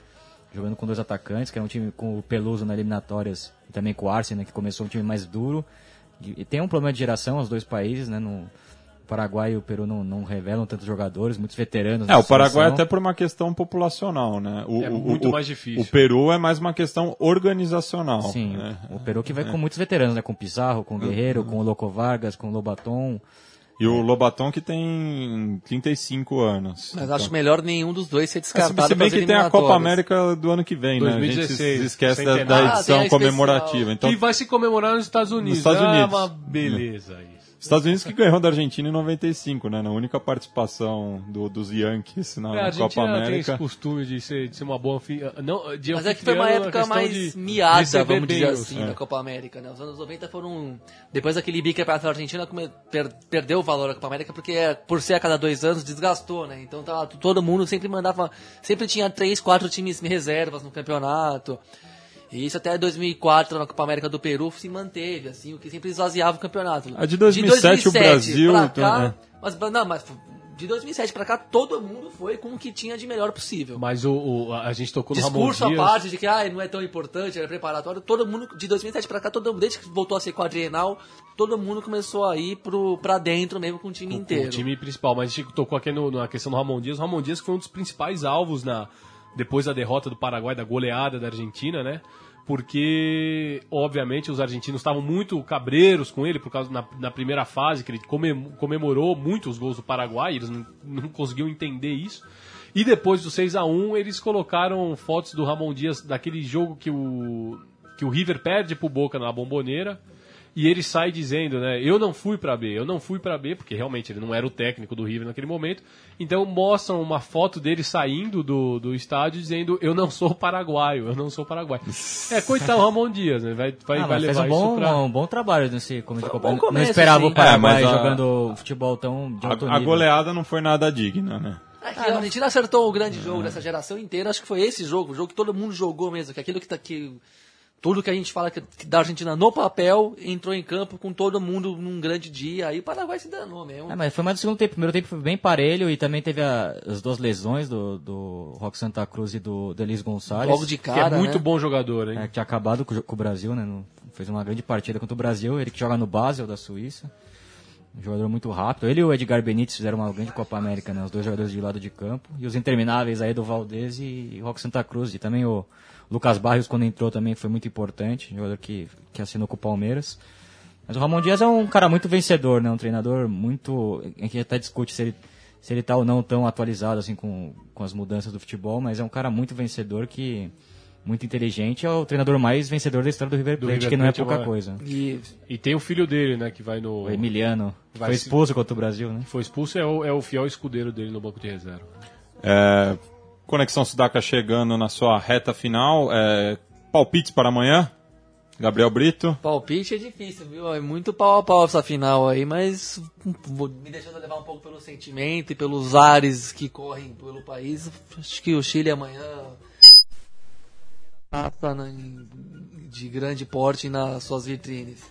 jogando com dois atacantes, que era um time com o Peluso na eliminatórias e também com o Arsenal, que começou um time mais duro. E, e tem um problema de geração os dois países, né? No, o Paraguai e o Peru não, não revelam tantos jogadores, muitos veteranos. É, o Paraguai seleção. até por uma questão populacional, né? O, É muito o- mais difícil. O Peru é mais uma questão organizacional. Sim, né? o Peru que vai com muitos veteranos, né? Com Pizarro, com Guerreiro, com o Loco Vargas, com o Lobaton. E o Lobaton que tem 35 anos. Mas Então- acho melhor nenhum dos dois ser É, descartado se bem que tem a Copa. América do ano que vem, né? A gente 2016, se esquece da, da Ah, edição especial. comemorativa. Então, que vai se comemorar nos Estados Unidos. Estados Ah, Unidos. uma beleza isso. Estados Unidos que ganhou da Argentina em 95, né? Na única participação do- dos Yankees na, É, a na Copa Argentina tem América. esse costume de ser, de ser uma boa anfi... não, de Mas é que foi uma anfitrião na época mais de miada, vamos dizer os- assim, é. da Copa América, né? Os anos 90 foram... Depois daquele bicampeonato da Argentina, come- per- perdeu o valor da Copa América, porque é, por ser a cada dois anos, desgastou, né? Então tava, todo mundo sempre mandava... Sempre tinha três, quatro times reservas no campeonato. E isso até 2004, na Copa América do Peru, se manteve, assim, o que sempre esvaziava o campeonato. A de 2007, o Brasil, pra então, cá, é. mas, não, mas de 2007 pra cá, todo mundo foi com o que tinha de melhor possível. Mas o, o- a gente tocou no Ramon Discurso à Dias. parte de que ah, não é tão importante, era preparatório. Todo mundo, de 2007 pra cá, todo mundo, desde que voltou a ser quadrienal, todo mundo começou a ir pro, pra dentro mesmo com o time com- com inteiro. o time principal. Mas a gente tocou aqui no- na questão do Ramon Dias. O Ramon Dias foi um dos principais alvos na, depois da derrota do Paraguai, da goleada da Argentina, né? Porque, obviamente, os argentinos estavam muito cabreiros com ele, por causa na, na primeira fase, que ele comem- comemorou muito os gols do Paraguai, eles não, não conseguiam entender isso. E depois do 6 a 1 eles colocaram fotos do Ramon Dias daquele jogo que o, que o River perde pro Boca na bomboneira. E ele sai dizendo, né? Eu não fui pra B, eu não fui pra B, porque realmente ele não era o técnico do River naquele momento. Então mostram uma foto dele saindo do, do estádio dizendo: Eu não sou paraguaio, eu não sou paraguaio. É, coitado do Ramon Dias, né? Vai, vai, Ah, vai mas fez levar um bom, isso pra. um bom trabalho nesse começo de Copa. Não começo, esperava sim. o Paraguai É, mas a- jogando futebol tão de alto A, a nível. goleada não foi nada digna, né? É que a Argentina acertou o grande jogo dessa geração inteira. Acho que foi esse jogo, o jogo que todo mundo jogou mesmo. Que aquilo que tá aqui. Tudo que a gente fala que, que da Argentina no papel entrou em campo com todo mundo num grande dia. Aí o Paraguai se danou mesmo. É, mas foi mais do segundo tempo. Primeiro tempo foi bem parelho e também teve a- as duas lesões do, do Rock Santa Cruz e do Delis Gonçalves. Logo de Que cara. é muito né? bom jogador, hein? É, que tinha acabado com, o com o Brasil, né? no- fez uma grande partida contra o Brasil. Ele que joga no Basel da Suíça. Um jogador muito rápido. Ele e o Edgar Benítez fizeram uma grande Copa América, né? Os dois jogadores de lado de campo. E os intermináveis aí do Valdez e Rock Santa Cruz. E também o Lucas Barrios, quando entrou, também foi muito importante. Jogador que, que assinou com o Palmeiras. Mas o Ramon Dias é um cara muito vencedor, né? Um treinador muito. A gente até discute se ele, se ele tá ou não tão atualizado assim com, com as mudanças do futebol, mas é um cara muito vencedor que. Muito inteligente, é o treinador mais vencedor da história do River Do Plate, River que não é pouca é. coisa. E E tem o filho dele, né? Que vai no. O Emiliano Vai foi se- expulso contra o Brasil, né? Foi expulso, é o, é o fiel escudeiro dele no banco de reserva. É, Conexão Sudaca chegando na sua reta final. É, palpites para amanhã? Gabriel Brito. palpite é difícil, viu? É muito pau a pau essa final aí, mas vou me deixando levar um pouco pelo sentimento e pelos ares que correm pelo país. Acho que o Chile amanhã passa na- de grande porte nas suas vitrines.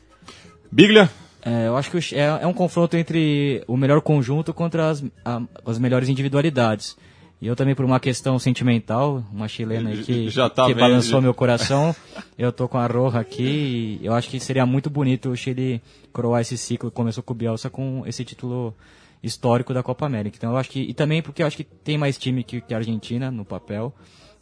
Biglia. É, eu acho que é, é um confronto entre o melhor conjunto contra as, a- as melhores individualidades. E eu também, por uma questão sentimental, uma chilena aí que, Já tá que balançou já. meu coração, eu tô com a Roja aqui e eu acho que seria muito bonito o Chile coroar esse ciclo que começou com o Bielsa com esse título histórico da Copa América. Então eu acho que, e também porque eu acho que tem mais time que, que a Argentina no papel,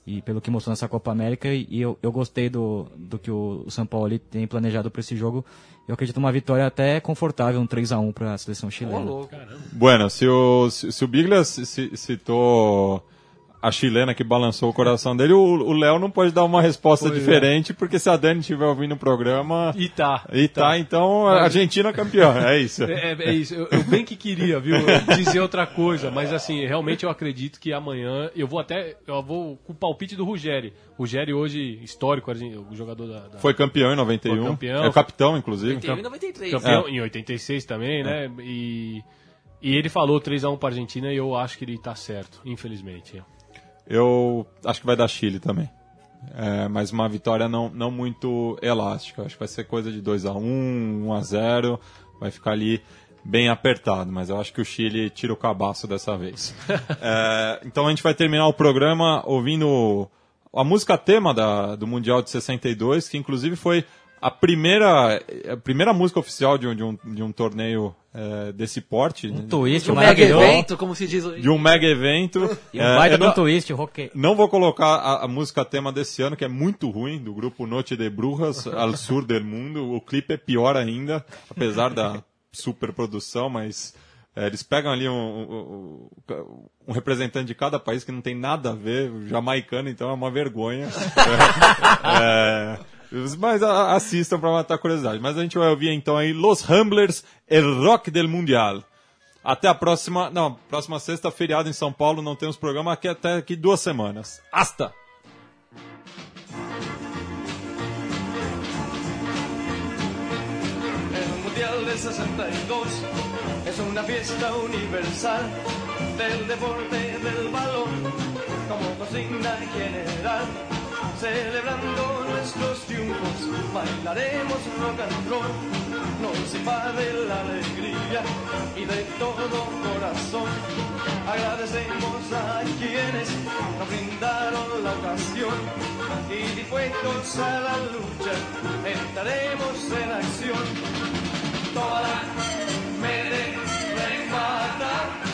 e pelo que mostrou nessa Copa América, e eu, eu gostei do, do que o São Paulo tem planejado para esse jogo. Eu acredito uma vitória até confortável, um 3 a 1 para a seleção chilena. louco. Bueno, se o, se, se o Biglia ci- ci- citou a chilena que balançou o coração dele, o o Léo não pode dar uma resposta Pois é. diferente, porque se a Dani estiver ouvindo o programa. E tá. E tá, então a Argentina campeã, é isso. É, é- é isso, eu, eu bem que queria, viu, dizer outra coisa, mas assim, realmente eu acredito que amanhã eu vou até, eu vou com o palpite do Ruggeri. Ruggeri hoje, histórico, argen- o jogador da... da- Foi campeão em 91. Foi campeão. É o capitão, inclusive. 91 e 93. campeão É. em 86 também, né, e, e ele falou 3x1 pra Argentina e eu acho que ele tá certo, infelizmente. Eu acho que vai dar Chile também. É, mas uma vitória não, não muito elástica. Acho que vai ser coisa de 2 a 1 1 a 0 Vai ficar ali bem apertado. Mas eu acho que o Chile tira o cabaço dessa vez. É, então a gente vai terminar o programa ouvindo a música tema da, do Mundial de 62, que inclusive foi a primeira, a primeira música oficial de um, de um, de um torneio é, desse porte. Um twist, De um mega evento, como se diz hoje. De um mega evento. E um É, baita um não- twist, rock. não vou colocar a, a música tema desse ano, que é muito ruim, do grupo Noite de Brujas, Al Sur del Mundo. O clipe é pior ainda, apesar da superprodução, mas é, eles pegam ali um, um- um- representante de cada país que não tem nada a ver, o jamaicano, então é uma vergonha. É, mas a- assistam para matar a curiosidade. Mas a gente vai ouvir então aí Los Ramblers, El Rock del Mundial. Até a próxima. Não, próxima sexta, feriado em São Paulo, não temos programa aqui até aqui duas semanas. Hasta! Mundial del 62 es una fiesta universal del deporte del balón como consigna general, celebrando nuestros triunfos, bailaremos rock and roll, nos invade la alegría y de todo corazón. Agradecemos a quienes nos brindaron la ocasión. Y dispuestos a la lucha entraremos en acción. Toda la mente remata